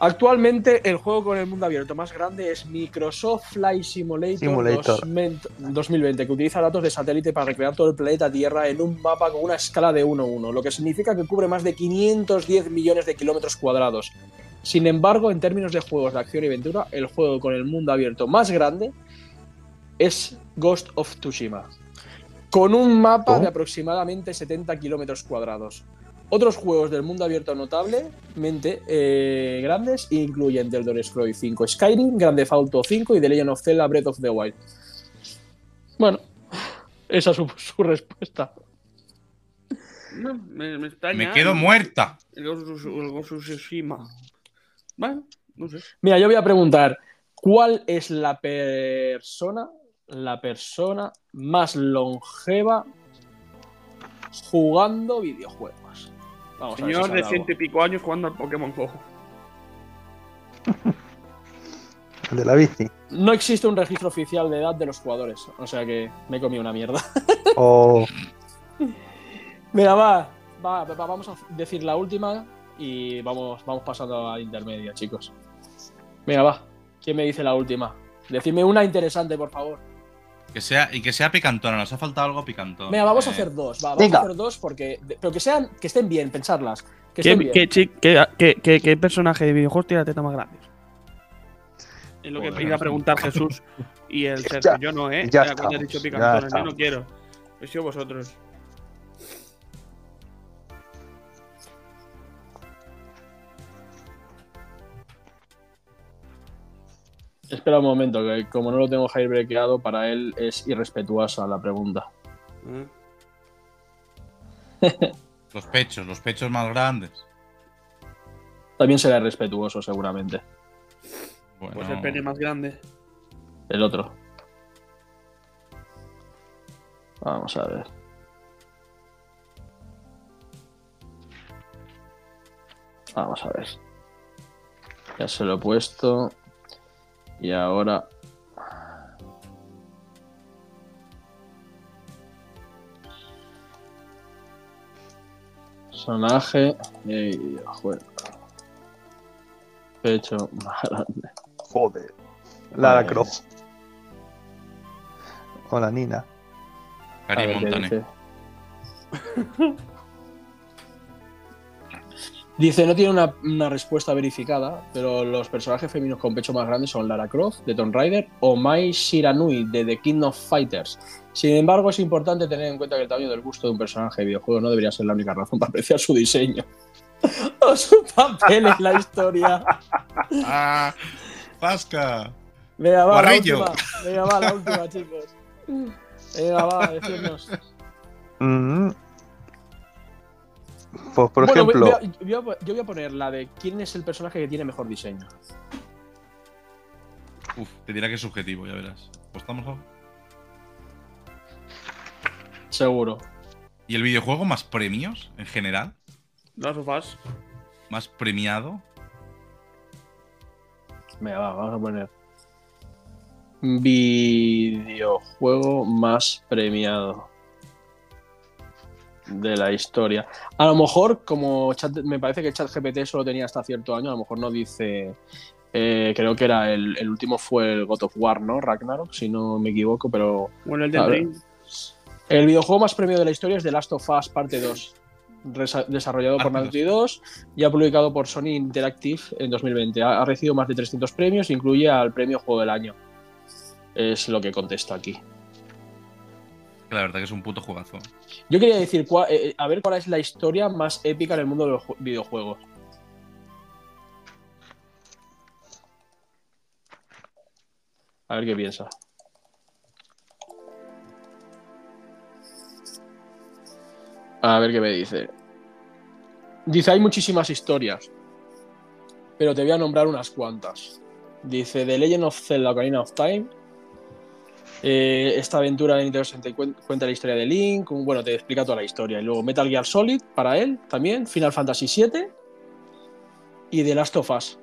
Actualmente el juego con el mundo abierto más grande es Microsoft Flight Simulator, Simulator. 2020, que utiliza datos de satélite para recrear todo el planeta Tierra en un mapa con una escala de 1-1, lo que significa que cubre más de 510 millones de kilómetros cuadrados. Sin embargo, en términos de juegos de acción y aventura, el juego con el mundo abierto más grande es Ghost of Tsushima, con un mapa ¿Oh? de aproximadamente 70 kilómetros cuadrados. Otros juegos del mundo abierto notablemente eh, grandes incluyen The Elder Scrolls 5 Skyrim, Grand Theft Auto 5 y The Legend of Zelda Breath of the Wild. Bueno, esa es su, (laughs) su respuesta. No, me, me extraña. Me quedo muerta. El Ghost of- el Ghost of Tsushima. Bueno, no sé. Mira, yo voy a preguntar, ¿cuál es la persona, la persona más longeva jugando videojuegos? Vamos a ver si Señor de ciento y pico años jugando al Pokémon Go. (laughs) De la bici. No existe un registro oficial de edad de los jugadores, o sea que me he comido una mierda. (laughs) O Mira, va, va, va, vamos a decir la última y vamos, vamos pasando a la intermedia, chicos. Venga, va. ¿Quién me dice la última? Decidme una interesante, por favor. Que sea, y que sea picantona. Nos ha faltado algo picantón. Venga, vamos a Eh, hacer dos. Va, vamos Venga. a hacer dos porque. Pero que sean, que estén bien, pensarlas. Que ¿Qué, estén bien. qué, qué- qué- qué- qué personaje de videojuegos tiene la teta más grande? Es lo que Joder, iba a preguntar (laughs) Jesús y el Ya- Sergio. Yo no, ¿eh? ya Ya, estamos, dicho ya picantones, yo no quiero. He sido vosotros. Espera un momento, que como no lo tengo jailbreakado, para él es irrespetuosa la pregunta. ¿eh? (laughs) Los pechos, los pechos más grandes. También será irrespetuoso, seguramente. Bueno, Pues el pene más grande. El otro. Vamos a ver. Vamos a ver. Ya se lo he puesto. Y ahora. Personaje de videojuego. Pecho más grande. joder. Lara. Croft. Hola, Nina. Cari Montaner. (laughs) dice. No tiene una, una respuesta verificada, pero los personajes femeninos con pecho más grande son Lara Croft, de Tomb Raider, o Mai Shiranui, de The King of Fighters. Sin embargo, es importante tener en cuenta que el tamaño del gusto de un personaje de videojuego no debería ser la única razón para apreciar su diseño. (laughs) o su papel en la historia. (laughs) ¡Ah! ¡Pasca! Venga, va, la última. Venga, va, la última, chicos. (laughs) Venga, va, decirnos. Mm. Pues, por Bueno, ejemplo, voy a- voy a- yo voy a poner la de quién es el personaje que tiene mejor diseño. Uf, te dirá que es subjetivo, ya verás. ¿Apostamos algo? Seguro. ¿Y el videojuego más premios en general? Las sofás. ¿Más premiado? Venga, va, vamos a poner. Videojuego más premiado de la historia. A lo mejor, como chat, me parece que ChatGPT solo tenía hasta cierto año, a lo mejor no dice Eh, creo que era el, el último fue el God of War, ¿no? Ragnarok, si no me equivoco, pero Bueno, el. Ring. el videojuego más premiado de la historia es The Last of Us Parte 2, resa- desarrollado por Naughty 2 y ha publicado por Sony Interactive en 2020. Ha, ha recibido más de 300 premios, incluye al premio Juego del Año. Es lo que contesto aquí. Que La verdad que es un puto jugazo. Yo quería decir, cua- eh, a ver cuál es la historia más épica en el mundo de los ju- videojuegos. A ver qué piensa. A ver qué me dice. Dice, hay muchísimas historias, pero te voy a nombrar unas cuantas. Dice, The Legend of Zelda Ocarina of Time. Eh, esta aventura de Nintendo 64 cuen- cuenta la historia de Link. un- Bueno, te explica toda la historia. Y luego Metal Gear Solid para él también. Final Fantasy VII. Y The Last of Us.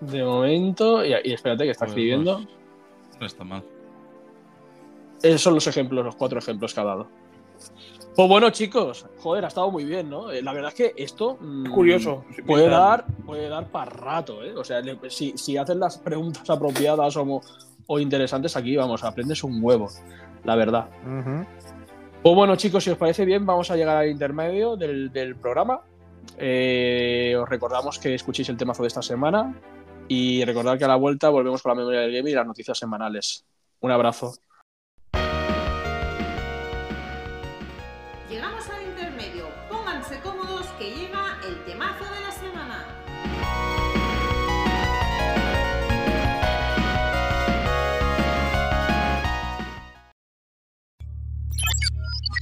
De momento. Y, y espérate que está escribiendo. pues, no está mal. Esos son los ejemplos, los cuatro ejemplos que ha dado. Pues bueno, chicos, joder, ha estado muy bien, ¿no? Eh, La verdad es que esto mm, Curioso. puede dar, puede dar para rato, ¿eh? O sea, le- si, si haces las preguntas (laughs) apropiadas o, o interesantes aquí, vamos, aprendes un huevo, la verdad. Ujú. Pues bueno, chicos, si os parece bien, vamos a llegar al intermedio del, del programa. Eh, os recordamos que escuchéis el temazo de esta semana y recordad que a la vuelta volvemos con la memoria del gaming y las noticias semanales. Un abrazo.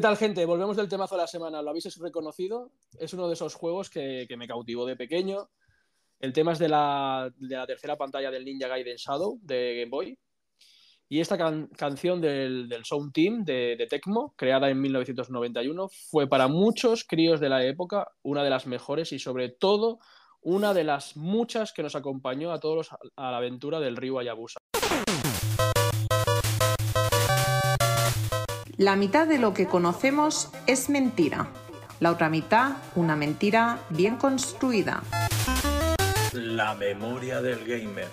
¿Qué tal, gente? Volvemos del temazo de la semana. ¿Lo habéis reconocido? Es uno de esos juegos que, me cautivó de pequeño. El tema es de la, de la, tercera pantalla del Ninja Gaiden Shadow de Game Boy. Y esta can canción del, del, Sound Team de, de, Tecmo, creada en 1991, fue para muchos críos de la época una de las mejores y sobre todo una de las muchas que nos acompañó a todos a la aventura del río Hayabusa. La mitad de lo que conocemos es mentira. La otra mitad, una mentira bien construida. La memoria del gamer.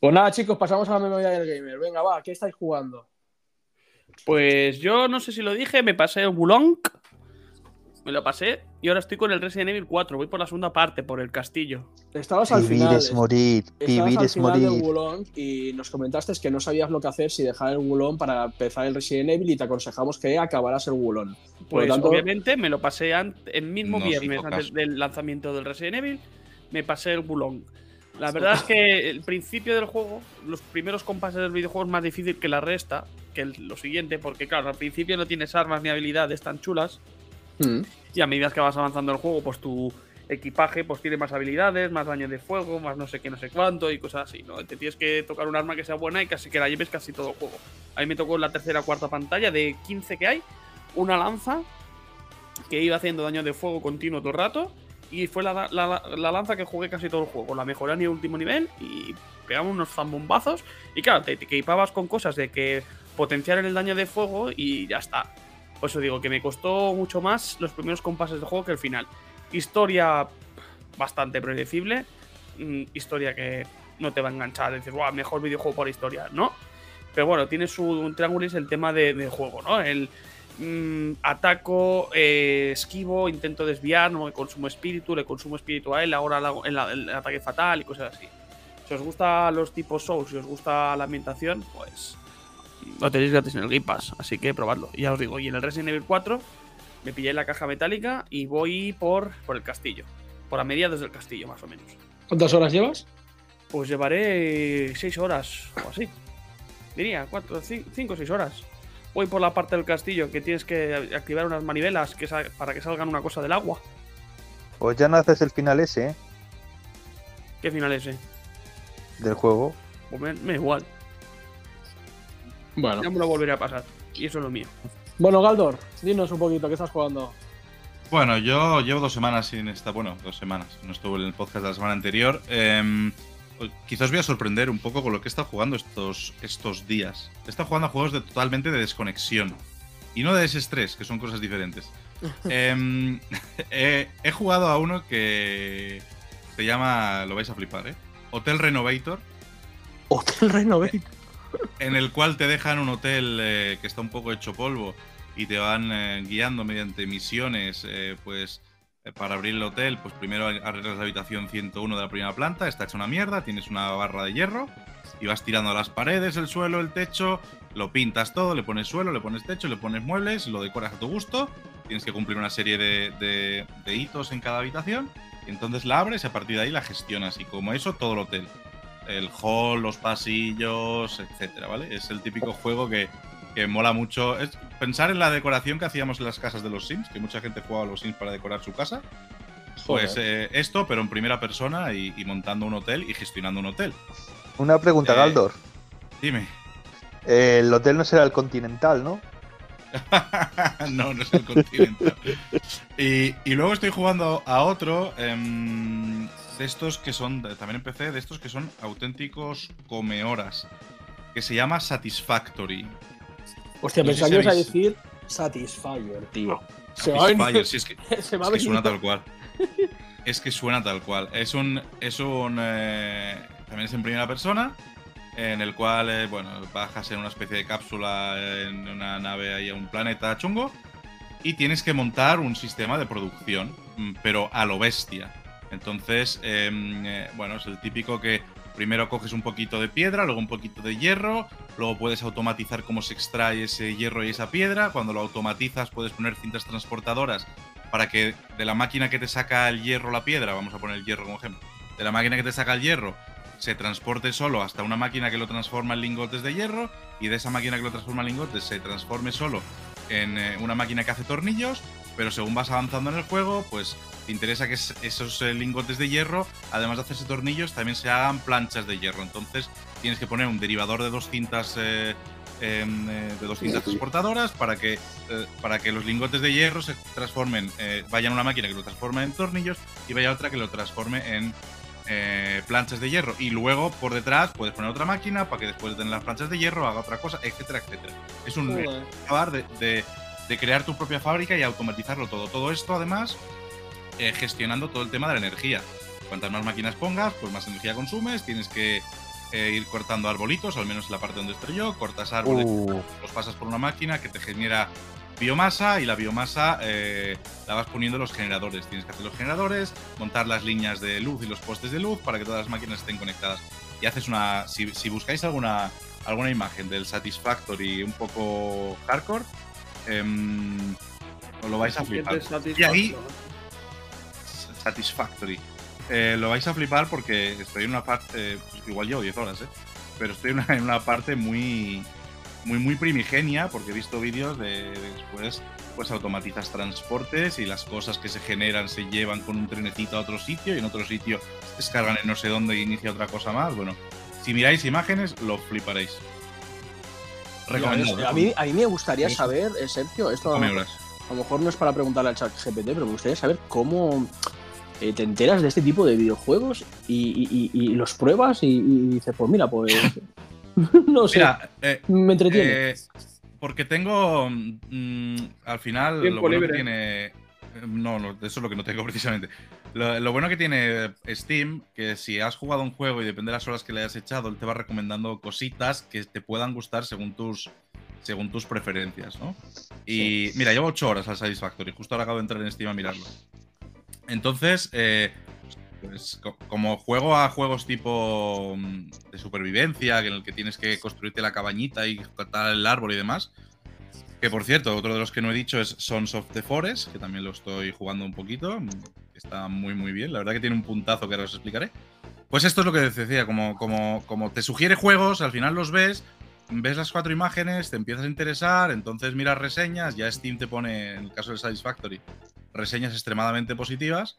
Pues nada, chicos, pasamos a la memoria del gamer. Venga, va, ¿qué estáis jugando? Pues yo no sé si lo dije, me pasé el Wulong. Me lo pasé y ahora estoy con el Resident Evil 4. Voy por la segunda parte, por el castillo. Estabas al Vivir final. es morir, vivir al es final del morir. Wulong y nos comentaste que no sabías lo que hacer si dejar el Wulong para empezar el Resident Evil y te aconsejamos que acabaras el Wulong. Por Pues lo tanto, obviamente me lo pasé el mismo No viernes antes del lanzamiento del Resident Evil. Me pasé el Wulong. La verdad es (laughs) que el principio del juego, los primeros compases del videojuego es más difícil que la resta, que el- lo siguiente, porque claro, al principio no tienes armas ni habilidades tan chulas. Mm, Y a medida que vas avanzando el juego, pues tu equipaje pues tiene más habilidades, más daño de fuego, más no sé qué, no sé cuánto y cosas así, ¿no? Te tienes que tocar un arma que sea buena y casi que la lleves casi todo el juego. A mí me tocó en la tercera o cuarta pantalla de 15 que hay, una lanza que iba haciendo daño de fuego continuo todo el rato y fue la, la- la lanza que jugué casi todo el juego. La mejoré a mi último nivel y pegamos unos zambombazos y claro, te, te equipabas con cosas de que potenciar el daño de fuego y ya está. Por eso digo que me costó mucho más los primeros compases del juego que el final. Historia bastante predecible. mm, Historia que no te va a enganchar. Decir, wow, mejor videojuego por historia. No. Pero bueno, tiene su triángulo el tema de, de juego, ¿no? El mm, ataco, eh, esquivo, intento desviar, no me consumo espíritu, le consumo espíritu a él, ahora hago el, el ataque fatal y cosas así. Si os gusta los tipos Souls, si os gusta la ambientación, pues lo tenéis gratis en el Game Pass, así que probadlo. Y ya os digo, y en el Resident Evil 4 me pillé la caja metálica y voy por, por el castillo. Por a mediados del castillo, más o menos. ¿Cuántas horas llevas? Pues llevaré 6 horas o así. Diría, 4, 5 o 6 horas. Voy por la parte del castillo que tienes que activar unas manivelas que para que salgan una cosa del agua. Pues ya no haces el final ese, ¿eh? ¿Qué final es ese? Del juego. Pues me, me da igual. Bueno. Ya me lo volveré a pasar. Y eso es lo mío. Bueno, Galdor, dinos un poquito, ¿qué estás jugando? Bueno, yo llevo dos semanas sin esta. Bueno, dos semanas. No estuve en el podcast de la semana anterior. Pues quizás os voy a sorprender un poco con lo que he estado jugando estos, estos días. He estado jugando a juegos de, totalmente de desconexión. Y no de desestrés, que son cosas diferentes. (laughs) Em, (laughs) he, he jugado a uno que se llama. Lo vais a flipar, ¿eh? Hotel Renovator. Hotel Renovate. En el cual te dejan un hotel eh, que está un poco hecho polvo y te van eh, guiando mediante misiones, eh, pues para abrir el hotel, pues primero arreglas la habitación 101 de la primera planta, está hecha una mierda, tienes una barra de hierro y vas tirando a las paredes, el suelo, el techo, lo pintas todo, le pones suelo, le pones techo, le pones muebles, lo decoras a tu gusto, tienes que cumplir una serie de, de- de hitos en cada habitación entonces la abres y a partir de ahí la gestionas y como eso todo el hotel el hall, los pasillos, etcétera, ¿vale? Es el típico juego que, que mola mucho. Es pensar en la decoración que hacíamos en las casas de los Sims, que mucha gente jugaba a los Sims para decorar su casa. Pues eh, esto, pero en primera persona y, y montando un hotel y gestionando un hotel. Una pregunta, Eh, Galdor. Dime. El hotel no será el Continental, ¿no? (laughs) no, no es el continente. y, y luego estoy jugando a otro em, de estos que son, también empecé, de estos que son auténticos comehoras, que se llama Satisfactory. Hostia, No pensaba si a decir Satisfyer, tío. Se va Satisfyer, venir- si es que, (laughs) se va a es que venir suena tal cual. (laughs) Es que suena tal cual. Es un. Es un. eh, también es en primera persona. En el cual, eh, bueno, bajas en una especie de cápsula en una nave ahí a un planeta chungo. Y tienes que montar un sistema de producción, mm, pero a lo bestia. Entonces, em, eh, bueno, es el típico que primero coges un poquito de piedra, luego un poquito de hierro, luego puedes automatizar cómo se extrae ese hierro y esa piedra. Cuando lo automatizas, puedes poner cintas transportadoras para que de la máquina que te saca el hierro la piedra, vamos a poner el hierro como ejemplo, de la máquina que te saca el hierro se transporte solo hasta una máquina que lo transforma en lingotes de hierro y de esa máquina que lo transforma en lingotes se transforme solo en eh, una máquina que hace tornillos, pero según vas avanzando en el juego, pues te interesa que es- esos eh, lingotes de hierro, además de hacerse tornillos, también se hagan planchas de hierro. Entonces tienes que poner un derivador de dos cintas eh, em, eh, de dos cintas transportadoras para que eh, para que los lingotes de hierro se transformen, eh, vayan a una máquina que lo transforme en tornillos y vaya otra que lo transforme en eh, planchas de hierro. Y luego por detrás puedes poner otra máquina para que después de tener las planchas de hierro haga otra cosa, etcétera, etcétera. Es un Joder. acabar de, de- de crear tu propia fábrica y automatizarlo todo. Todo esto, además, eh, gestionando todo el tema de la energía. Cuantas más máquinas pongas, pues más energía consumes. Tienes que eh, ir cortando arbolitos, al menos en la parte donde estoy yo. Cortas árboles, Uh, los pasas por una máquina que te genera biomasa y la biomasa eh, la vas poniendo en los generadores. Tienes que hacer los generadores, montar las líneas de luz y los postes de luz para que todas las máquinas estén conectadas. Y haces una. Si, si buscáis alguna, alguna imagen del Satisfactory un poco hardcore, em, os lo vais a flipar. Y ahí, Satisfactory. Eh, lo vais a flipar porque estoy en una parte. pues igual llevo 10 horas, ¿eh? Pero estoy en una, en una parte muy. Muy, muy primigenia, porque he visto vídeos de, de después, pues automatizas transportes y las cosas que se generan se llevan con un trenecito a otro sitio y en otro sitio se descargan en no sé dónde y inicia otra cosa más. Bueno, si miráis imágenes, lo fliparéis. Recomendado. A mí, a mí me gustaría saber, eh, Sergio, esto a lo, mejor, horas. a lo mejor no es para preguntarle al chat GPT, pero me gustaría saber cómo eh, te enteras de este tipo de videojuegos y, y- y- y los pruebas y, y dices, pues mira, pues (laughs) (laughs) no sé, Mira, eh, me entretiene. Eh, porque tengo. mm, al final, Tiempo lo bueno que tiene. No, no, eso es lo que no tengo (laughs) precisamente. Lo, lo bueno que tiene Steam, que si has jugado un juego y depende de las horas que le hayas echado, él te va recomendando cositas que te puedan gustar según tus, según tus preferencias, ¿no? Y mira, llevo 8 horas al Satisfactory, justo ahora acabo de entrar en Steam a mirarlo. Entonces, eh, pues co- como juego a juegos tipo mm, de supervivencia, en el que tienes que construirte la cabañita y cortar el árbol y demás. Que por cierto, otro de los que no he dicho es Sons of the Forest, que también lo estoy jugando un poquito. Está muy, muy bien. La verdad que tiene un puntazo que ahora os explicaré. Pues esto es lo que decía, como, como, como te sugiere juegos, al final los ves, ves las cuatro imágenes, te empiezas a interesar, entonces miras reseñas, ya Steam te pone, en el caso de Satisfactory, reseñas extremadamente positivas,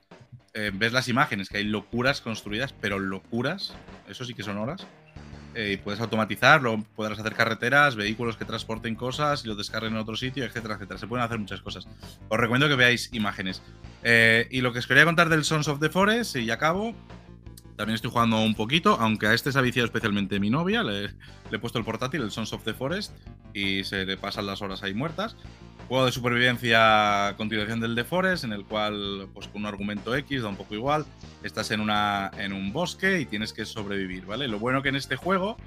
eh, ves las imágenes, que hay locuras construidas, pero locuras, eso sí que son horas, eh, y puedes automatizarlo, podrás hacer carreteras, vehículos que transporten cosas y los descarguen en otro sitio, etcétera, etcétera. Se pueden hacer muchas cosas. Os recomiendo que veáis imágenes. Eh, y lo que os quería contar del Sons of the Forest, y ya acabo, también estoy jugando un poquito, aunque a este se ha viciado especialmente mi novia. Le, le he puesto el portátil, el Sons of the Forest, y se le pasan las horas ahí muertas. Juego de supervivencia a continuación del The Forest, en el cual, pues con un argumento X, da un poco igual. Estás en, una, en un bosque y tienes que sobrevivir, ¿vale? Lo bueno que en este juego,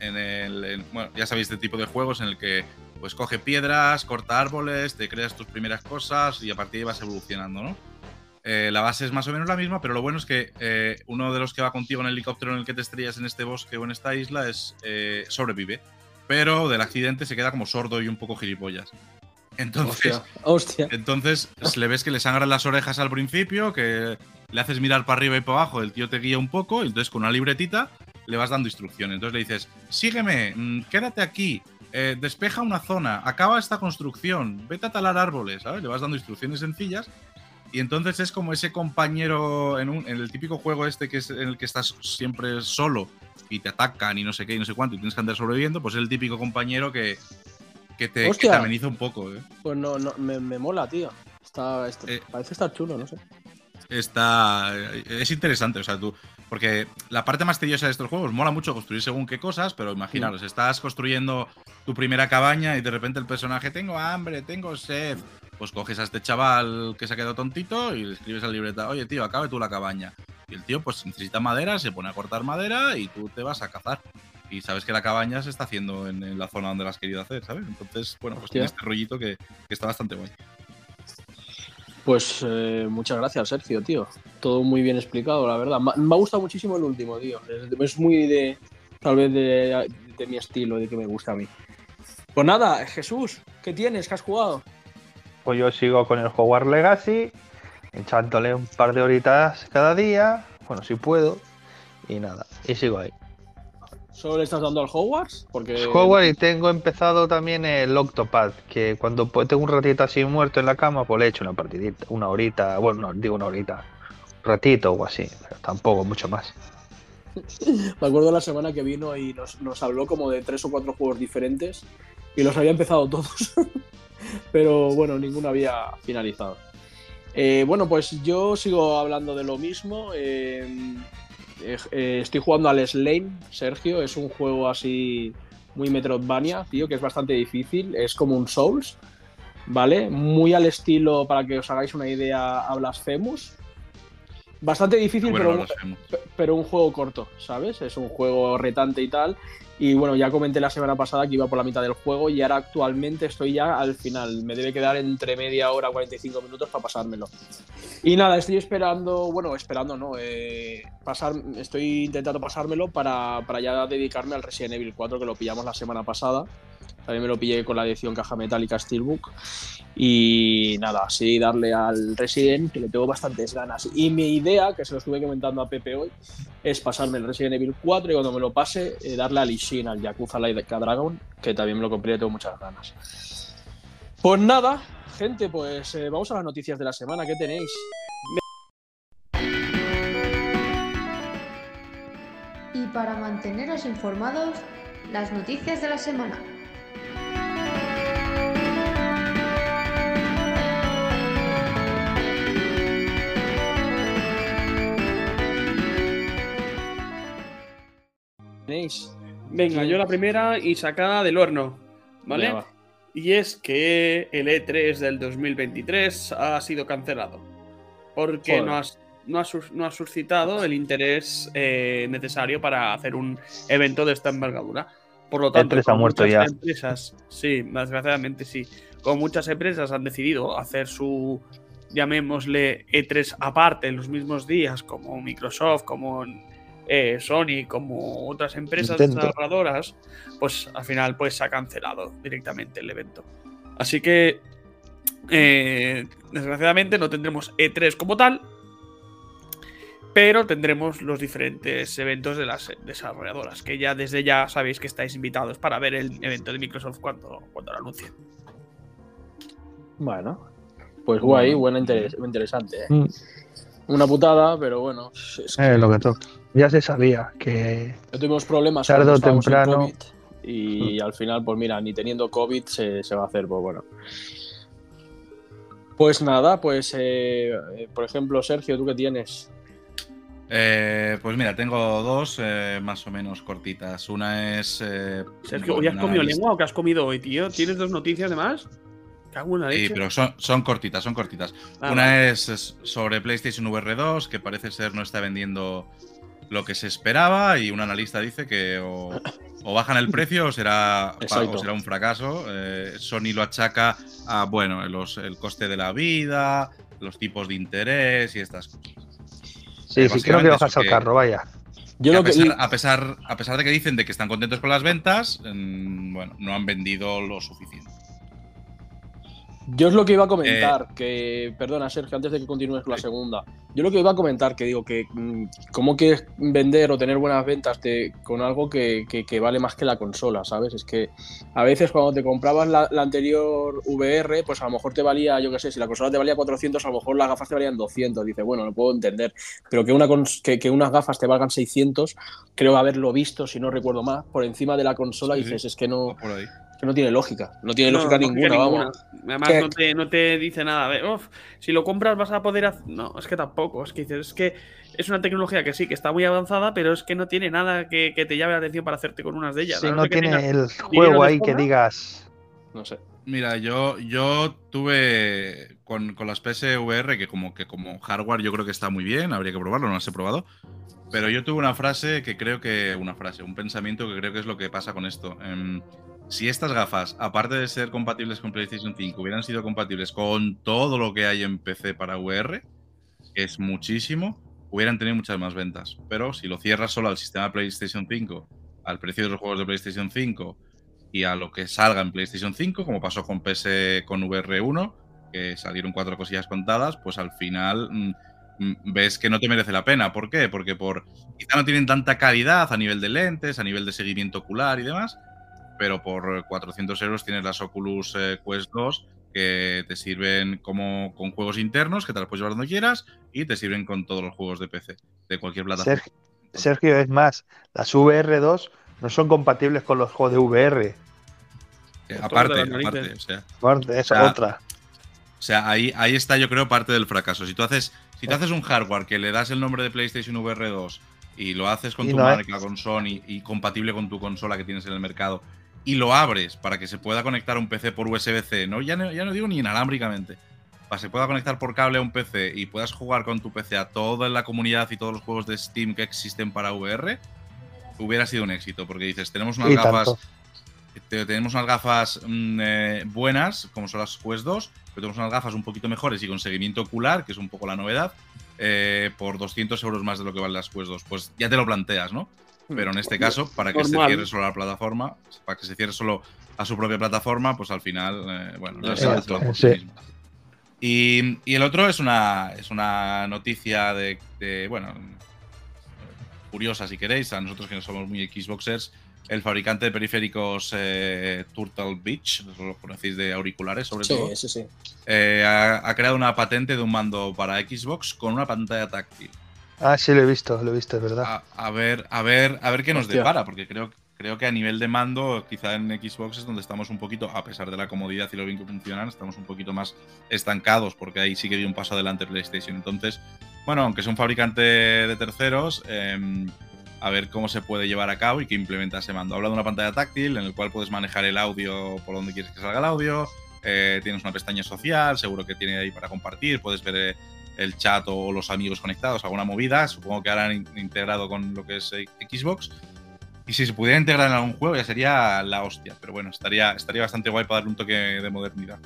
en el, en- bueno, ya sabéis este tipo de juegos en el que pues coge piedras, corta árboles, te creas tus primeras cosas y a partir de ahí vas evolucionando, ¿no? Eh, la base es más o menos la misma, pero lo bueno es que eh, uno de los que va contigo en el helicóptero en el que te estrellas en este bosque o en esta isla es eh, sobrevive, pero del accidente se queda como sordo y un poco gilipollas. Entonces, Hostia, hostia. entonces le ves que le sangran las orejas al principio, que le haces mirar para arriba y para abajo, el tío te guía un poco, y entonces con una libretita le vas dando instrucciones. Entonces le dices, sígueme, mm, quédate aquí, eh, despeja una zona, acaba esta construcción, vete a talar árboles, ¿sabes? Le vas dando instrucciones sencillas. Y entonces es como ese compañero en, un- en el típico juego este que es en el que estás siempre solo y te atacan y no sé qué y no sé cuánto y tienes que andar sobreviviendo, pues es el típico compañero que, que, te, que te ameniza un poco, ¿eh? Pues no, no me, me mola, tío. Está, está- Eh. parece estar chulo, no sé. está es interesante, o sea, tú porque la parte más tediosa de estos juegos mola mucho construir según qué cosas, pero imaginaros, estás construyendo tu primera cabaña y de repente el personaje tengo hambre, tengo sed, pues coges a este chaval que se ha quedado tontito y le escribes a la libreta, "Oye, tío, acabe tú la cabaña." Y el tío pues necesita madera, se pone a cortar madera y tú te vas a cazar. Y sabes que la cabaña se está haciendo en, en la zona donde la has querido hacer, ¿sabes? Entonces, bueno, pues Hostia. tiene este rollito que, que está bastante guay. Pues eh, muchas gracias, Sergio, tío. Todo muy bien explicado, la verdad. Me ha gustado muchísimo el último, tío. Es, es muy de, tal vez, de, de mi estilo, de que me gusta a mí. Pues nada, Jesús, ¿qué tienes? ¿Qué has jugado? pues yo sigo con el Hogwarts Legacy, echándole un par de horitas cada día, bueno, si puedo, y nada, y sigo ahí. ¿Solo le estás dando al Hogwarts? Porque... Hogwarts y tengo empezado también el Octopath, que cuando pues, tengo un ratito así muerto en la cama, pues le echo una partidita, una horita, bueno, no, digo una horita, un ratito o así, pero tampoco mucho más. (laughs) Me acuerdo la semana que vino y nos, nos habló como de tres o cuatro juegos diferentes y los había empezado todos. (laughs) Pero bueno, ninguno había finalizado. Eh, bueno, pues yo sigo hablando de lo mismo. eh, eh, eh, estoy jugando al Slane, Sergio. Es un juego así muy Metroidvania, tío, que es bastante difícil. Es como un Souls, ¿vale? Muy al estilo, para que os hagáis una idea, a Blasphemous. Bastante difícil, Bueno, pero, blasfemo. pero un juego corto, ¿sabes? Es un juego retante y tal. Y bueno, ya comenté la semana pasada que iba por la mitad del juego y ahora actualmente estoy ya al final. Me debe quedar entre media hora, 45 minutos para pasármelo. Y nada, estoy esperando, bueno, esperando no, eh, pasar, estoy intentando pasármelo para, para ya dedicarme al Resident Evil 4 que lo pillamos la semana pasada. También me lo pillé con la edición caja metálica Steelbook. Y nada, así darle al Resident, que le tengo bastantes ganas. Y mi idea, que se lo estuve comentando a Pepe hoy, es pasarme el Resident Evil 4 y cuando me lo pase, eh, darle al Ishin, al Yakuza Like Dragon, que también me lo compré y tengo muchas ganas. Pues nada, gente, pues eh, vamos a las noticias de la semana. ¿Qué tenéis? Y para manteneros informados, las noticias de la semana. ¿Tenéis? Venga, yo la primera y sacada del horno, ¿vale? Venga. Y es que el E3 del 2023 ha sido cancelado. Porque no, has- no, ha, no ha suscitado el interés eh, necesario para hacer un evento de esta envergadura. Por lo tanto, E3 ha muerto muchas ya. empresas, sí, desgraciadamente sí. Como muchas empresas han decidido hacer su, llamémosle E3 aparte en los mismos días, como Microsoft, como eh, Sony, como otras empresas desarrolladoras, pues al final pues se ha cancelado directamente el evento. Así que eh, desgraciadamente no tendremos E3 como tal, pero tendremos los diferentes eventos de las desarrolladoras, que ya desde ya sabéis que estáis invitados para ver el evento de Microsoft cuando, cuando lo anuncien. Bueno, pues guay, Bueno. interes- interesante. ¿eh? Mm. Una putada, pero bueno. es que Eh, lo que toca. Ya se sabía que no tuvimos problemas Tarde o temprano. COVID y (laughs) al final, pues mira, ni teniendo COVID se, se va a hacer, pues bueno. Pues nada, pues eh, eh, por ejemplo, Sergio, ¿tú qué tienes? Eh, pues mira, tengo dos eh, más o menos cortitas. Una es. eh, Sergio, bueno, ¿hoy has comido lista- lengua o qué has comido hoy, tío? ¿Tienes dos noticias de más? Cago en la Sí, pero son, son cortitas, son cortitas. Ah, Una es sobre PlayStation VR 2, que parece ser no está vendiendo lo que se esperaba, y un analista dice que o, o bajan el precio o será, (laughs) o será un fracaso. Eh, Sony lo achaca a bueno, los- el coste de la vida, los tipos de interés y estas cosas. sí, Eh, sí, creo que bajas al carro, vaya. Yo Y a, lo que pesar, a, pesar, a pesar de que dicen de que están contentos con las ventas, mm, bueno, no han vendido lo suficiente. Yo es lo que iba a comentar, que, perdona Sergio, antes de que continúes con la segunda, yo lo que iba a comentar, que digo que mm, cómo quieres vender o tener buenas ventas de- con algo que, que- que vale más que la consola, ¿sabes? Es que a veces cuando te comprabas la, la anterior VR, pues a lo mejor te valía, yo qué sé, si la consola te valía 400, a lo mejor las gafas te valían 200, dice, bueno, lo puedo entender, pero que, una que, que unas gafas te valgan 600, creo haberlo visto, si no recuerdo más, por encima de la consola, Sí, dices, sí. es que no, Por ahí. que no tiene lógica, no tiene No, lógica, lógica ninguna, ninguna. vamos. Además, no te, no te dice nada. de, "Uf, si lo compras vas a poder hacer. No, es que tampoco. Es que dices, es que es una tecnología que sí, que está muy avanzada, pero es que no tiene nada que, que te llame la atención para hacerte con unas de ellas. Si A no tiene el juego ahí que digas. No sé. Mira, yo, yo tuve con, con las PSVR, que como, que como hardware yo creo que está muy bien, habría que probarlo, no las he probado. Pero yo tuve una frase que creo que. Una frase, un pensamiento que creo que es lo que pasa con esto. Em, si estas gafas, aparte de ser compatibles con PlayStation 5, hubieran sido compatibles con todo lo que hay en PC para VR, es muchísimo, hubieran tenido muchas más ventas. Pero si lo cierras solo al sistema PlayStation 5, al precio de los juegos de PlayStation 5 y a lo que salga en PlayStation 5, como pasó con PS con VR1, que salieron cuatro cosillas contadas, pues al final mm, mm, ves que no te merece la pena. ¿Por qué? Porque por quizá no tienen tanta calidad a nivel de lentes, a nivel de seguimiento ocular y demás, pero por 400 euros tienes las Oculus eh, Quest 2 que te sirven como con juegos internos, que te las puedes llevar donde quieras, y te sirven con todos los juegos de PC, de cualquier plataforma. Sergio, Sergio, es más, las VR2 no son compatibles con los juegos de VR. Eh, aparte, aparte, o sea, aparte, esa o sea, otra. O sea, ahí, ahí está, yo creo, parte del fracaso. Si tú haces, si tú haces un hardware que le das el nombre de PlayStation VR 2 y lo haces con Y tu no marca, con Sony y compatible con tu consola que tienes en el mercado y lo abres para que se pueda conectar a un PC por USB-C, ¿no? Ya, no, ya no digo ni inalámbricamente, para que se pueda conectar por cable a un PC y puedas jugar con tu PC a toda la comunidad y todos los juegos de Steam que existen para VR, hubiera sido un éxito, porque dices, tenemos unas Y gafas tanto. tenemos unas gafas mm, eh, buenas, como son las Quest 2, pero tenemos unas gafas un poquito mejores y con seguimiento ocular, que es un poco la novedad, eh, por 200 euros más de lo que valen las Quest 2. Pues ya te lo planteas, ¿no? Pero en este caso, para que se cierre solo a la plataforma, para que se cierre solo a su propia plataforma, pues al final, eh, bueno, no se hace por sí. sí mismo. Y, y el otro es una, es una noticia de, de, bueno, curiosa si queréis, a nosotros que no somos muy Xboxers, el fabricante de periféricos eh, Turtle Beach, lo conocéis de auriculares sobre Sí, todo, sí, sí. eh, ha, ha creado una patente de un mando para Xbox con una pantalla táctil. Ah, sí, lo he visto, lo he visto, es verdad. A, a ver, a ver, a ver qué nos Hostia. depara, porque creo, creo que a nivel de mando, quizá en Xbox es donde estamos un poquito, a pesar de la comodidad y lo bien que funcionan, estamos un poquito más estancados, porque ahí sí que dio un paso adelante PlayStation. Entonces, bueno, aunque es un fabricante de terceros, em, a ver cómo se puede llevar a cabo y qué implementa ese mando. Habla de una pantalla táctil en el cual puedes manejar el audio por donde quieres que salga el audio. eh, tienes una pestaña social, seguro que tiene ahí para compartir. Puedes ver eh, el chat o los amigos conectados, alguna movida. Supongo que harán in- integrado con lo que es eh, Xbox. Y si se pudiera integrar en algún juego ya sería la hostia. Pero bueno, estaría, estaría bastante guay para darle un toque de modernidad.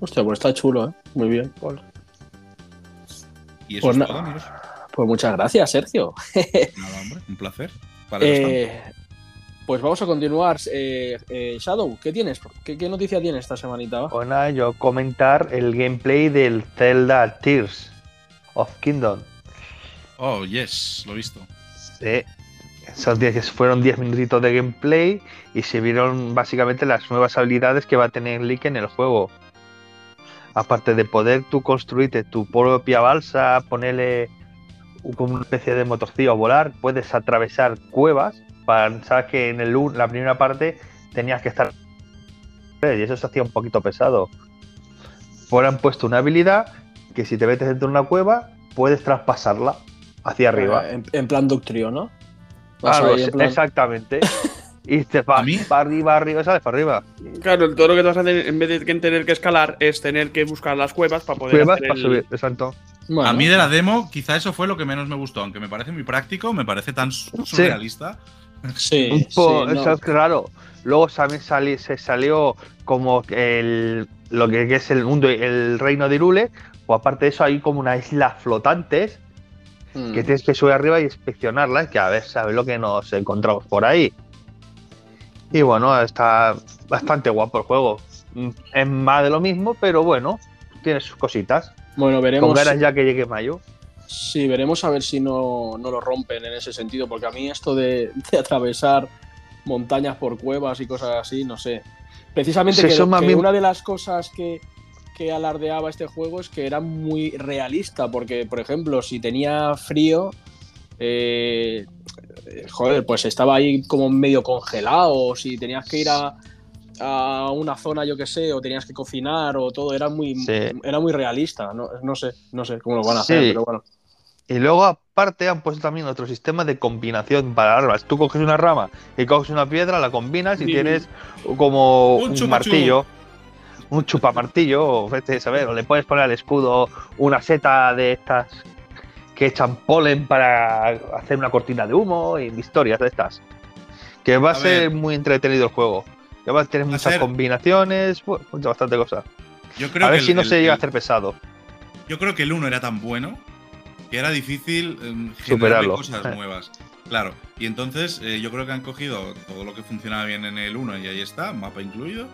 Hostia, pues está chulo, ¿eh? Muy bien. Y eso Pues es todo, amigos. Pues muchas gracias, Sergio. (laughs) Nada, hombre, un placer. Para. Eh, pues vamos a continuar. Eh, eh, Shadow, ¿qué tienes? ¿Qué, qué noticia tienes esta semanita? va? Pues yo comentar el gameplay del Zelda Tears of Kingdom. Oh, yes, lo he visto. Sí. Esos 10 fueron 10 minutitos de gameplay y se vieron básicamente las nuevas habilidades que va a tener Link en el juego. Aparte de poder tú construirte tu propia balsa, ponerle como una especie de motorcillo a volar, puedes atravesar cuevas. Sabes que en el, la primera parte tenías que estar y eso se hacía un poquito pesado. Ahora han puesto una habilidad que si te metes dentro de una cueva puedes traspasarla hacia arriba. En, en plan Ductrio, ¿no? Plan- Exactamente. (laughs) Y te para arriba, arriba, ¿sabes? Para arriba. Claro, todo lo que te vas a hacer en vez de tener que escalar es tener que buscar las cuevas para poder Cuevas hacer para el- subir, exacto. Bueno, A mí de la demo, quizá eso fue lo que menos me gustó, aunque me parece muy práctico, me parece tan su- surrealista. Sí, Un sí, no. eso es raro. Luego también sali- se salió como el, lo que es el mundo, el reino de Irule. O aparte de eso, hay como una isla flotantes Mm. que tienes que subir arriba y inspeccionarlas, que a ver, sabes lo que nos encontramos por ahí. Y bueno, está bastante guapo el juego. Mm, Es más de lo mismo, pero bueno, tiene sus cositas. Bueno, Con veremos. ganas ya que llegue mayo. Sí, veremos a ver si no, no lo rompen en ese sentido, porque a mí esto de, de atravesar montañas por cuevas y cosas así, no sé. Precisamente Sí, que, una de las cosas que, que alardeaba este juego es que era muy realista, porque, por ejemplo, si tenía frío, eh, joder, pues estaba ahí como medio congelado, o si tenías que ir a, a una zona, yo que sé, o tenías que cocinar, o todo, era muy, Sí. era muy realista, no, no sé, no sé cómo lo van a hacer, Sí. pero bueno. Y luego, aparte, han puesto también otro sistema de combinación para armas. Tú coges una rama y coges una piedra, la combinas y Sí. tienes como Un martillo. Un chupamartillo, o vete a saber, o le puedes poner al escudo una seta de estas que echan polen para hacer una cortina de humo y historias de estas. Que va a, A ser ver. muy entretenido el juego. Que va a tener Va muchas combinaciones, bueno, bastante cosa. Yo creo A ver que si el- no el- se llega a hacer pesado. Yo creo que el 1 era tan bueno que era difícil generarle Superarlo. cosas Eh. (laughs) nuevas. Claro, y entonces eh, yo creo que han cogido todo lo que funcionaba bien en el 1 y ahí está, mapa incluido,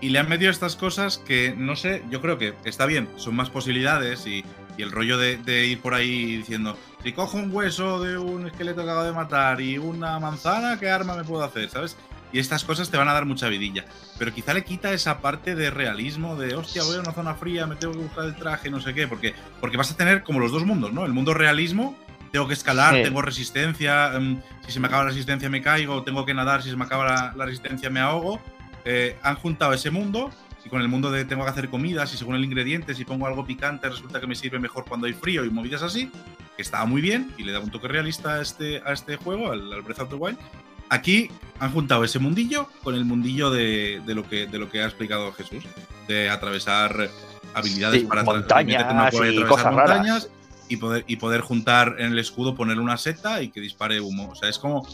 y le han metido estas cosas que, no sé, yo creo que está bien, son más posibilidades y, y el rollo de, de ir por ahí diciendo, si cojo un hueso de un esqueleto que acabo de matar y una manzana, ¿qué arma me puedo hacer? ¿Sabes? Y estas cosas te van a dar mucha vidilla. Pero quizá le quita esa parte de realismo, de hostia, voy a una zona fría, me tengo que buscar el traje, no sé qué. Porque, porque vas a tener como los dos mundos, ¿no? El mundo realismo, tengo que escalar, Sí. tengo resistencia, em, si se me acaba la resistencia me caigo, tengo que nadar, si se me acaba la, la resistencia me ahogo. Eh, han juntado ese mundo y con el mundo de tengo que hacer comidas y según el ingrediente, si pongo algo picante, resulta que me sirve mejor cuando hay frío y movidas así, que estaba muy bien y le da un toque realista a este, a este juego, al, al Breath of the Wild. Aquí han juntado ese mundillo con el mundillo de, de lo, que, de lo que ha explicado Jesús, de atravesar habilidades Sí, para montañas y atravesar cosas raras. montañas y poder, y poder juntar en el escudo, poner una seta y que dispare humo. O sea, es como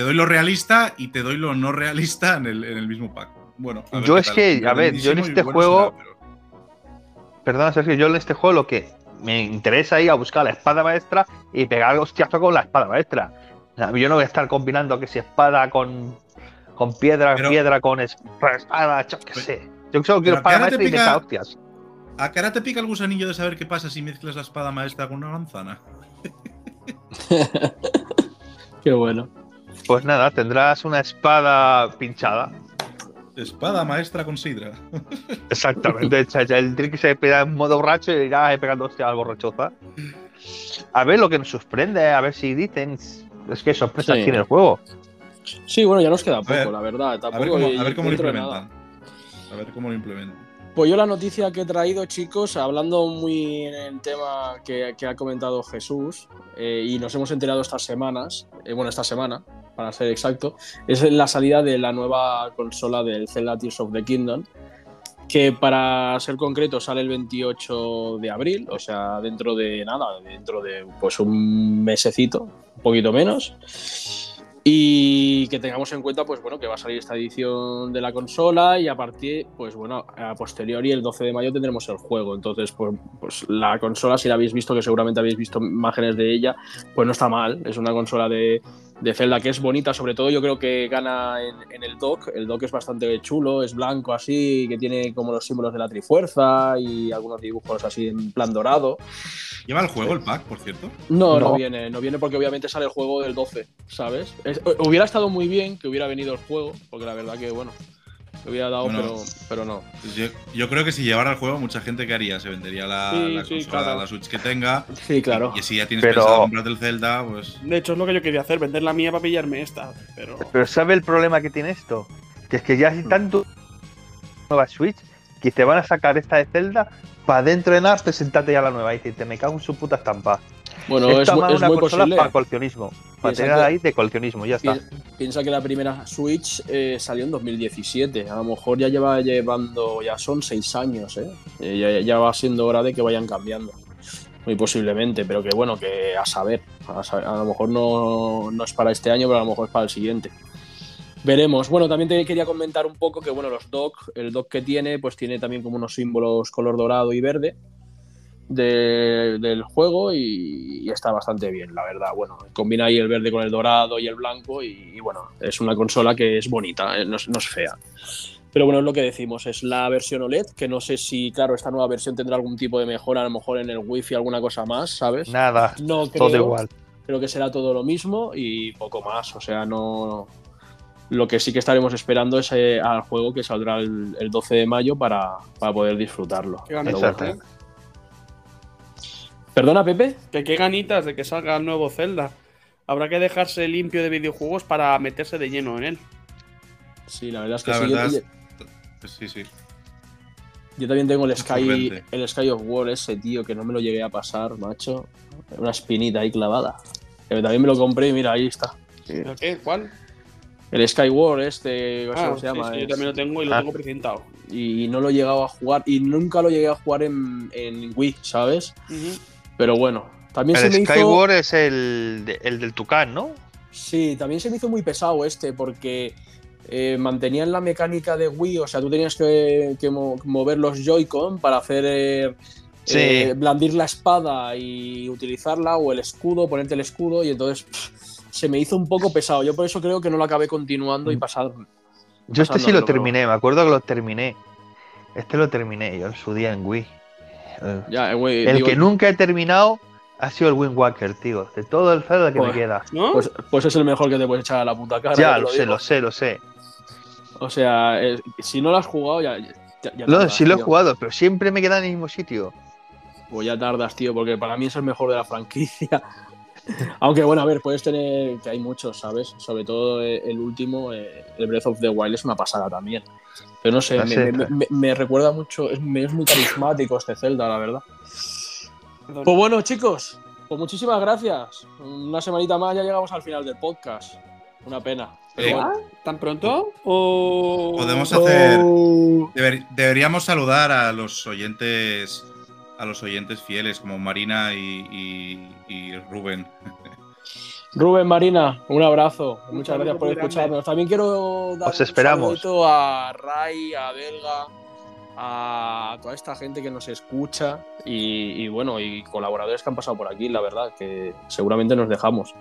te doy lo realista y te doy lo no realista en el, en el mismo pack. Bueno, a ver Yo es tal. que, a ver, yo en este bueno juego- será, pero- Perdona, Sergio, yo en este juego lo que me interesa ir a buscar la espada maestra y pegar hostiazo con la espada maestra. O sea, yo no voy a estar combinando que si espada con, con piedra, Pero- piedra con es- espada, yo qué sé. Yo solo quiero Pero ¿a qué espada maestra y me hostias. ¿A qué hora te pica el gusanillo de saber qué pasa si mezclas la espada maestra con una manzana? (laughs) Qué bueno. Pues nada, tendrás una espada pinchada. Espada maestra con sidra. (laughs) Exactamente. el trick se pega en modo borracho y irá pegando hostia al borrachoza. A ver lo que nos sorprende, a ver si dicen. Es que sorpresa Sí. tiene el juego. Sí, bueno, ya nos queda poco, ver, la verdad. A Tampoco ver cómo, hay- a ver cómo lo implementan. A ver cómo lo implementan. Pues yo la noticia que he traído, chicos, hablando muy en el tema que, que ha comentado Jesús, eh, y nos hemos enterado estas semanas, eh, bueno, esta semana, para ser exacto, es la salida de la nueva consola del Zelda Tears of the Kingdom, que para ser concreto sale el 28 de abril, o sea, dentro de nada, dentro de pues un mesecito, un poquito menos. Y que tengamos en cuenta, pues bueno, que va a salir esta edición de la consola y a partir, pues bueno, a posteriori, el 12 de mayo tendremos el juego. Entonces, pues, pues la consola, si la habéis visto, que seguramente habéis visto imágenes de ella, pues no está mal. Es una consola de, de Zelda que es bonita, sobre todo yo creo que gana en, en el dock. El dock es bastante chulo, es blanco así, que tiene como los símbolos de la Trifuerza y algunos dibujos así en plan dorado. ¿Lleva el juego el pack, por cierto? No, no, No. viene, no viene porque obviamente sale el juego del 12, ¿sabes? Es- hubiera estado muy bien que hubiera venido el juego, porque la verdad que, bueno, me hubiera dado, Bueno. pero, pero no. Pues Yo, yo creo que si llevara el juego, mucha gente que haría. Se vendería la, Sí, la sí, consola, claro. la Switch que tenga. Sí, claro. Y si ya tienes Pero- pensado comprarte el Zelda, pues. De hecho, es lo que yo quería hacer, vender la mía para pillarme esta. Pero. Pero ¿sabe el problema que tiene esto? Que es que ya hay tanto nueva Switch que te van a sacar esta de Zelda para dentro de nada presentarte ya la nueva y decirte me cago en su puta estampa. Bueno, es, es muy posible. para coleccionismo. Para tener ahí de coleccionismo, ya está. Pi- Piensa que la primera Switch eh, salió en 2017. A lo mejor ya lleva llevando, ya son seis años, ¿eh? Eh, ya, ya va siendo hora de que vayan cambiando. Muy posiblemente, pero que bueno, que a saber. A, saber- a lo mejor no, no es para este año, pero a lo mejor es para el siguiente. Veremos. Bueno, también te quería comentar un poco que, bueno, los dock, el dock que tiene, pues tiene también como unos símbolos color dorado y verde de- del juego y, y está bastante bien, la verdad. Bueno, combina ahí el verde con el dorado y el blanco y, y bueno, es una consola que es bonita, eh, no, es- no es fea. Pero bueno, es lo que decimos, es la versión OLED, que no sé si, claro, esta nueva versión tendrá algún tipo de mejora, a lo mejor en el wifi alguna cosa más, ¿sabes? Nada, No todo creo. igual. Creo que será todo lo mismo y poco más. O sea, no. Lo que sí que estaremos esperando es eh, al juego que saldrá el, el 12 de mayo para, para poder disfrutarlo. Pero bueno. ¿Perdona, Pepe? Que qué ganitas de que salga el nuevo Zelda. Habrá que dejarse limpio de videojuegos para meterse de lleno en él. Sí, la verdad es que La sí. Yo, verdad yo- es- sí, sí. yo también tengo el Sky, el Sky of War ese, tío, que no me lo llegué a pasar, macho. Una espinita ahí clavada. Que también me lo compré y mira, ahí está. ¿El qué? ¿Cuál? El Skyward este, Ah, cómo se llama. sí, yo también lo tengo y lo Ah. tengo precintado. y no lo he llegado a jugar y nunca lo llegué a jugar en, en Wii, ¿sabes? Ujú. Pero bueno, también El se me hizo... Skyward es el, el del Tucán, ¿no? Sí, también se me hizo muy pesado este porque eh, mantenían la mecánica de Wii, o sea, tú tenías que, que mo- mover los Joy-Con para hacer... eh, Sí. eh, blandir la espada y utilizarla o el escudo, ponerte el escudo y entonces pff, se me hizo un poco pesado. Yo por eso creo que no lo acabé continuando y Mm. pasar Yo este sí lo terminé, me acuerdo que lo terminé. Este lo terminé yo en su día en Wii. Ya, eh, güey, el digo, que nunca he terminado ha sido el Wind Walker, tío. De todo el Zelda que me Joder. queda. ¿No? Pues, pues es el mejor que te puedes echar a la puta cara. ya, lo sé, digo. lo sé, lo sé. O sea, es- si no lo has jugado, ya. ya, ya Lo, tardas, sí lo he jugado, pero siempre me queda en el mismo sitio. Pues ya tardas, tío, porque para mí es el mejor de la franquicia. Aunque bueno, a ver, puedes tener. que hay muchos, ¿sabes? Sobre todo eh, el último, eh, el Breath of the Wild, es una pasada también. Pero no sé, La me, seta. me- me- me recuerda mucho. Es, me- es muy carismático este Zelda, la verdad. Pues bueno, chicos, pues muchísimas gracias. Una semanita más ya llegamos al final del podcast. Una pena. Pero bueno. ¿Tan pronto? ¿O... Podemos hacer. Deber- deberíamos saludar a los oyentes. A los oyentes fieles, como Marina y, y- y Rubén. (laughs) Rubén Marina, un abrazo. Muchas saludo gracias por escucharnos. También quiero dar Os esperamos. un saludito a Ray, a Belga, a toda esta gente que nos escucha y, y, bueno, y colaboradores que han pasado por aquí, la verdad, que seguramente nos dejamos.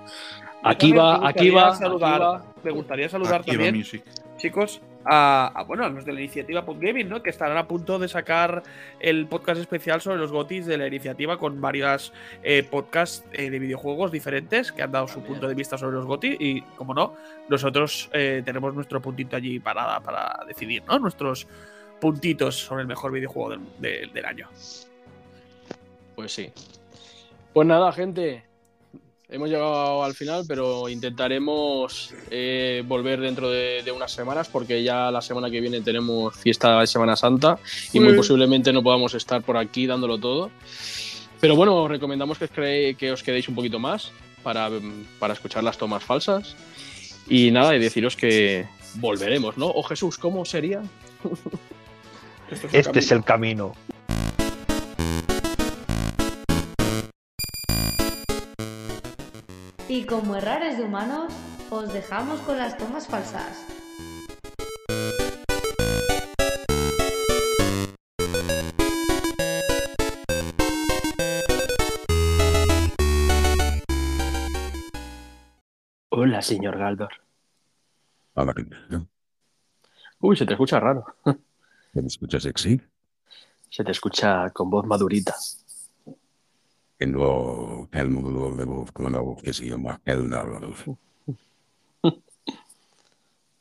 Aquí va, aquí gustaría va, saludar, aquí va. Me gustaría saludar también, Music. chicos, a, a, bueno, a los de la iniciativa Podgaming, ¿no? Que estarán a punto de sacar el podcast especial sobre los GOTIS de la iniciativa con varias eh, podcasts eh, de videojuegos diferentes que han dado su punto de vista sobre los GOTI y, como no, nosotros eh, tenemos nuestro puntito allí para, para decidir, ¿no? Nuestros puntitos sobre el mejor videojuego del, del- del año. Pues sí. Pues nada, gente. Hemos llegado al final, pero intentaremos eh, volver dentro de, de unas semanas porque ya la semana que viene tenemos fiesta de Semana Santa y muy posiblemente no podamos estar por aquí dándolo todo. Pero bueno, os recomendamos que os, cre- que os quedéis un poquito más para, para escuchar las tomas falsas. Y nada, y deciros que volveremos, ¿no? O Jesús, ¿cómo sería? Este es el camino. Y como errores de humanos, os dejamos con las tomas falsas. Hola, señor Galdor. Hola, ¿qué tal? Uy, se te escucha raro. ¿Me escuchas sexy? Se te escucha con voz madurita. De voz con una voz que se llama El Narrador.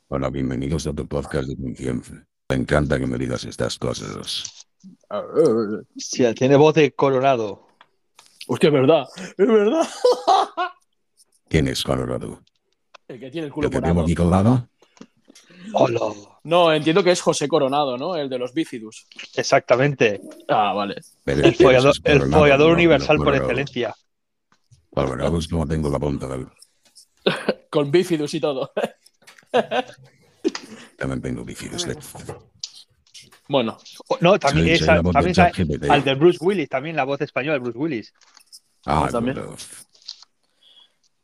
Hola, bienvenidos a tu podcast de confianza. Me encanta que me digas estas cosas. Sí, tiene voz de coronado. Hostia, es verdad, es verdad. ¿Quién es Colorado? El que tiene el culo ¿El que tengo morado. aquí colgado? Hola. No, entiendo que es José Coronado, ¿no? El de los bícidus. Exactamente. Ah, vale. Pero El ¿quién follador, el No, universal no, por excelencia. Colorado es como tengo la punta del... (laughs) Con bícidus y todo. (laughs) También tengo difíciles de... Bueno, No, también Soy- es, soy la voz también de al de Bruce Willis, también la voz española de Bruce Willis. Ah, también. pues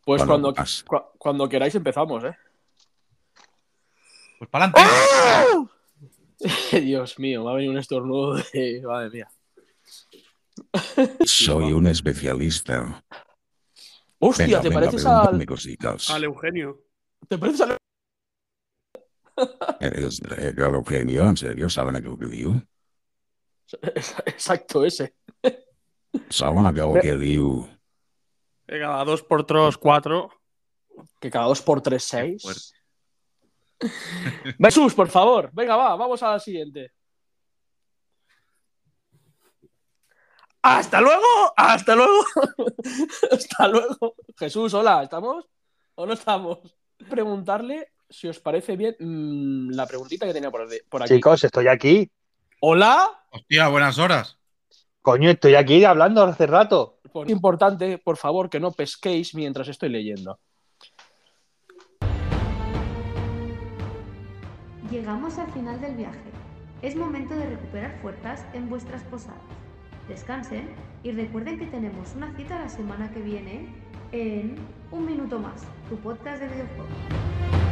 Bueno, cuando, cu- cuando queráis empezamos, ¿eh? Pues para adelante. (laughs) Dios mío, me ha venido un estornudo de... Madre mía. Soy un especialista. Hostia, Venga, ¿te venga, pareces al... Al Eugenio. ¿Te pareces al... (laughs) ¿Eres de Eugenio? ¿En serio? ¿Saben a qué que digo? (laughs) Exacto, ese. ¿Saben a qué que digo? Venga, dos por tres, cuatro. Que cada dos por tres, seis. Jesús, por favor. Venga, va, vamos a la siguiente. ¡Hasta luego! ¡Hasta luego! (laughs) ¡Hasta luego! Jesús, hola, ¿estamos? ¿O no estamos? Preguntarle si os parece bien mm, la preguntita que tenía por, por aquí. Chicos, estoy aquí. ¿Hola? Hostia, buenas horas. Coño, estoy aquí hablando hace rato. Pues importante, por favor, que no pesquéis mientras estoy leyendo. Llegamos al final del viaje. Es momento de recuperar fuerzas en vuestras posadas. Descansen y recuerden que tenemos una cita la semana que viene en Un Minuto Más, tu podcast de videojuegos.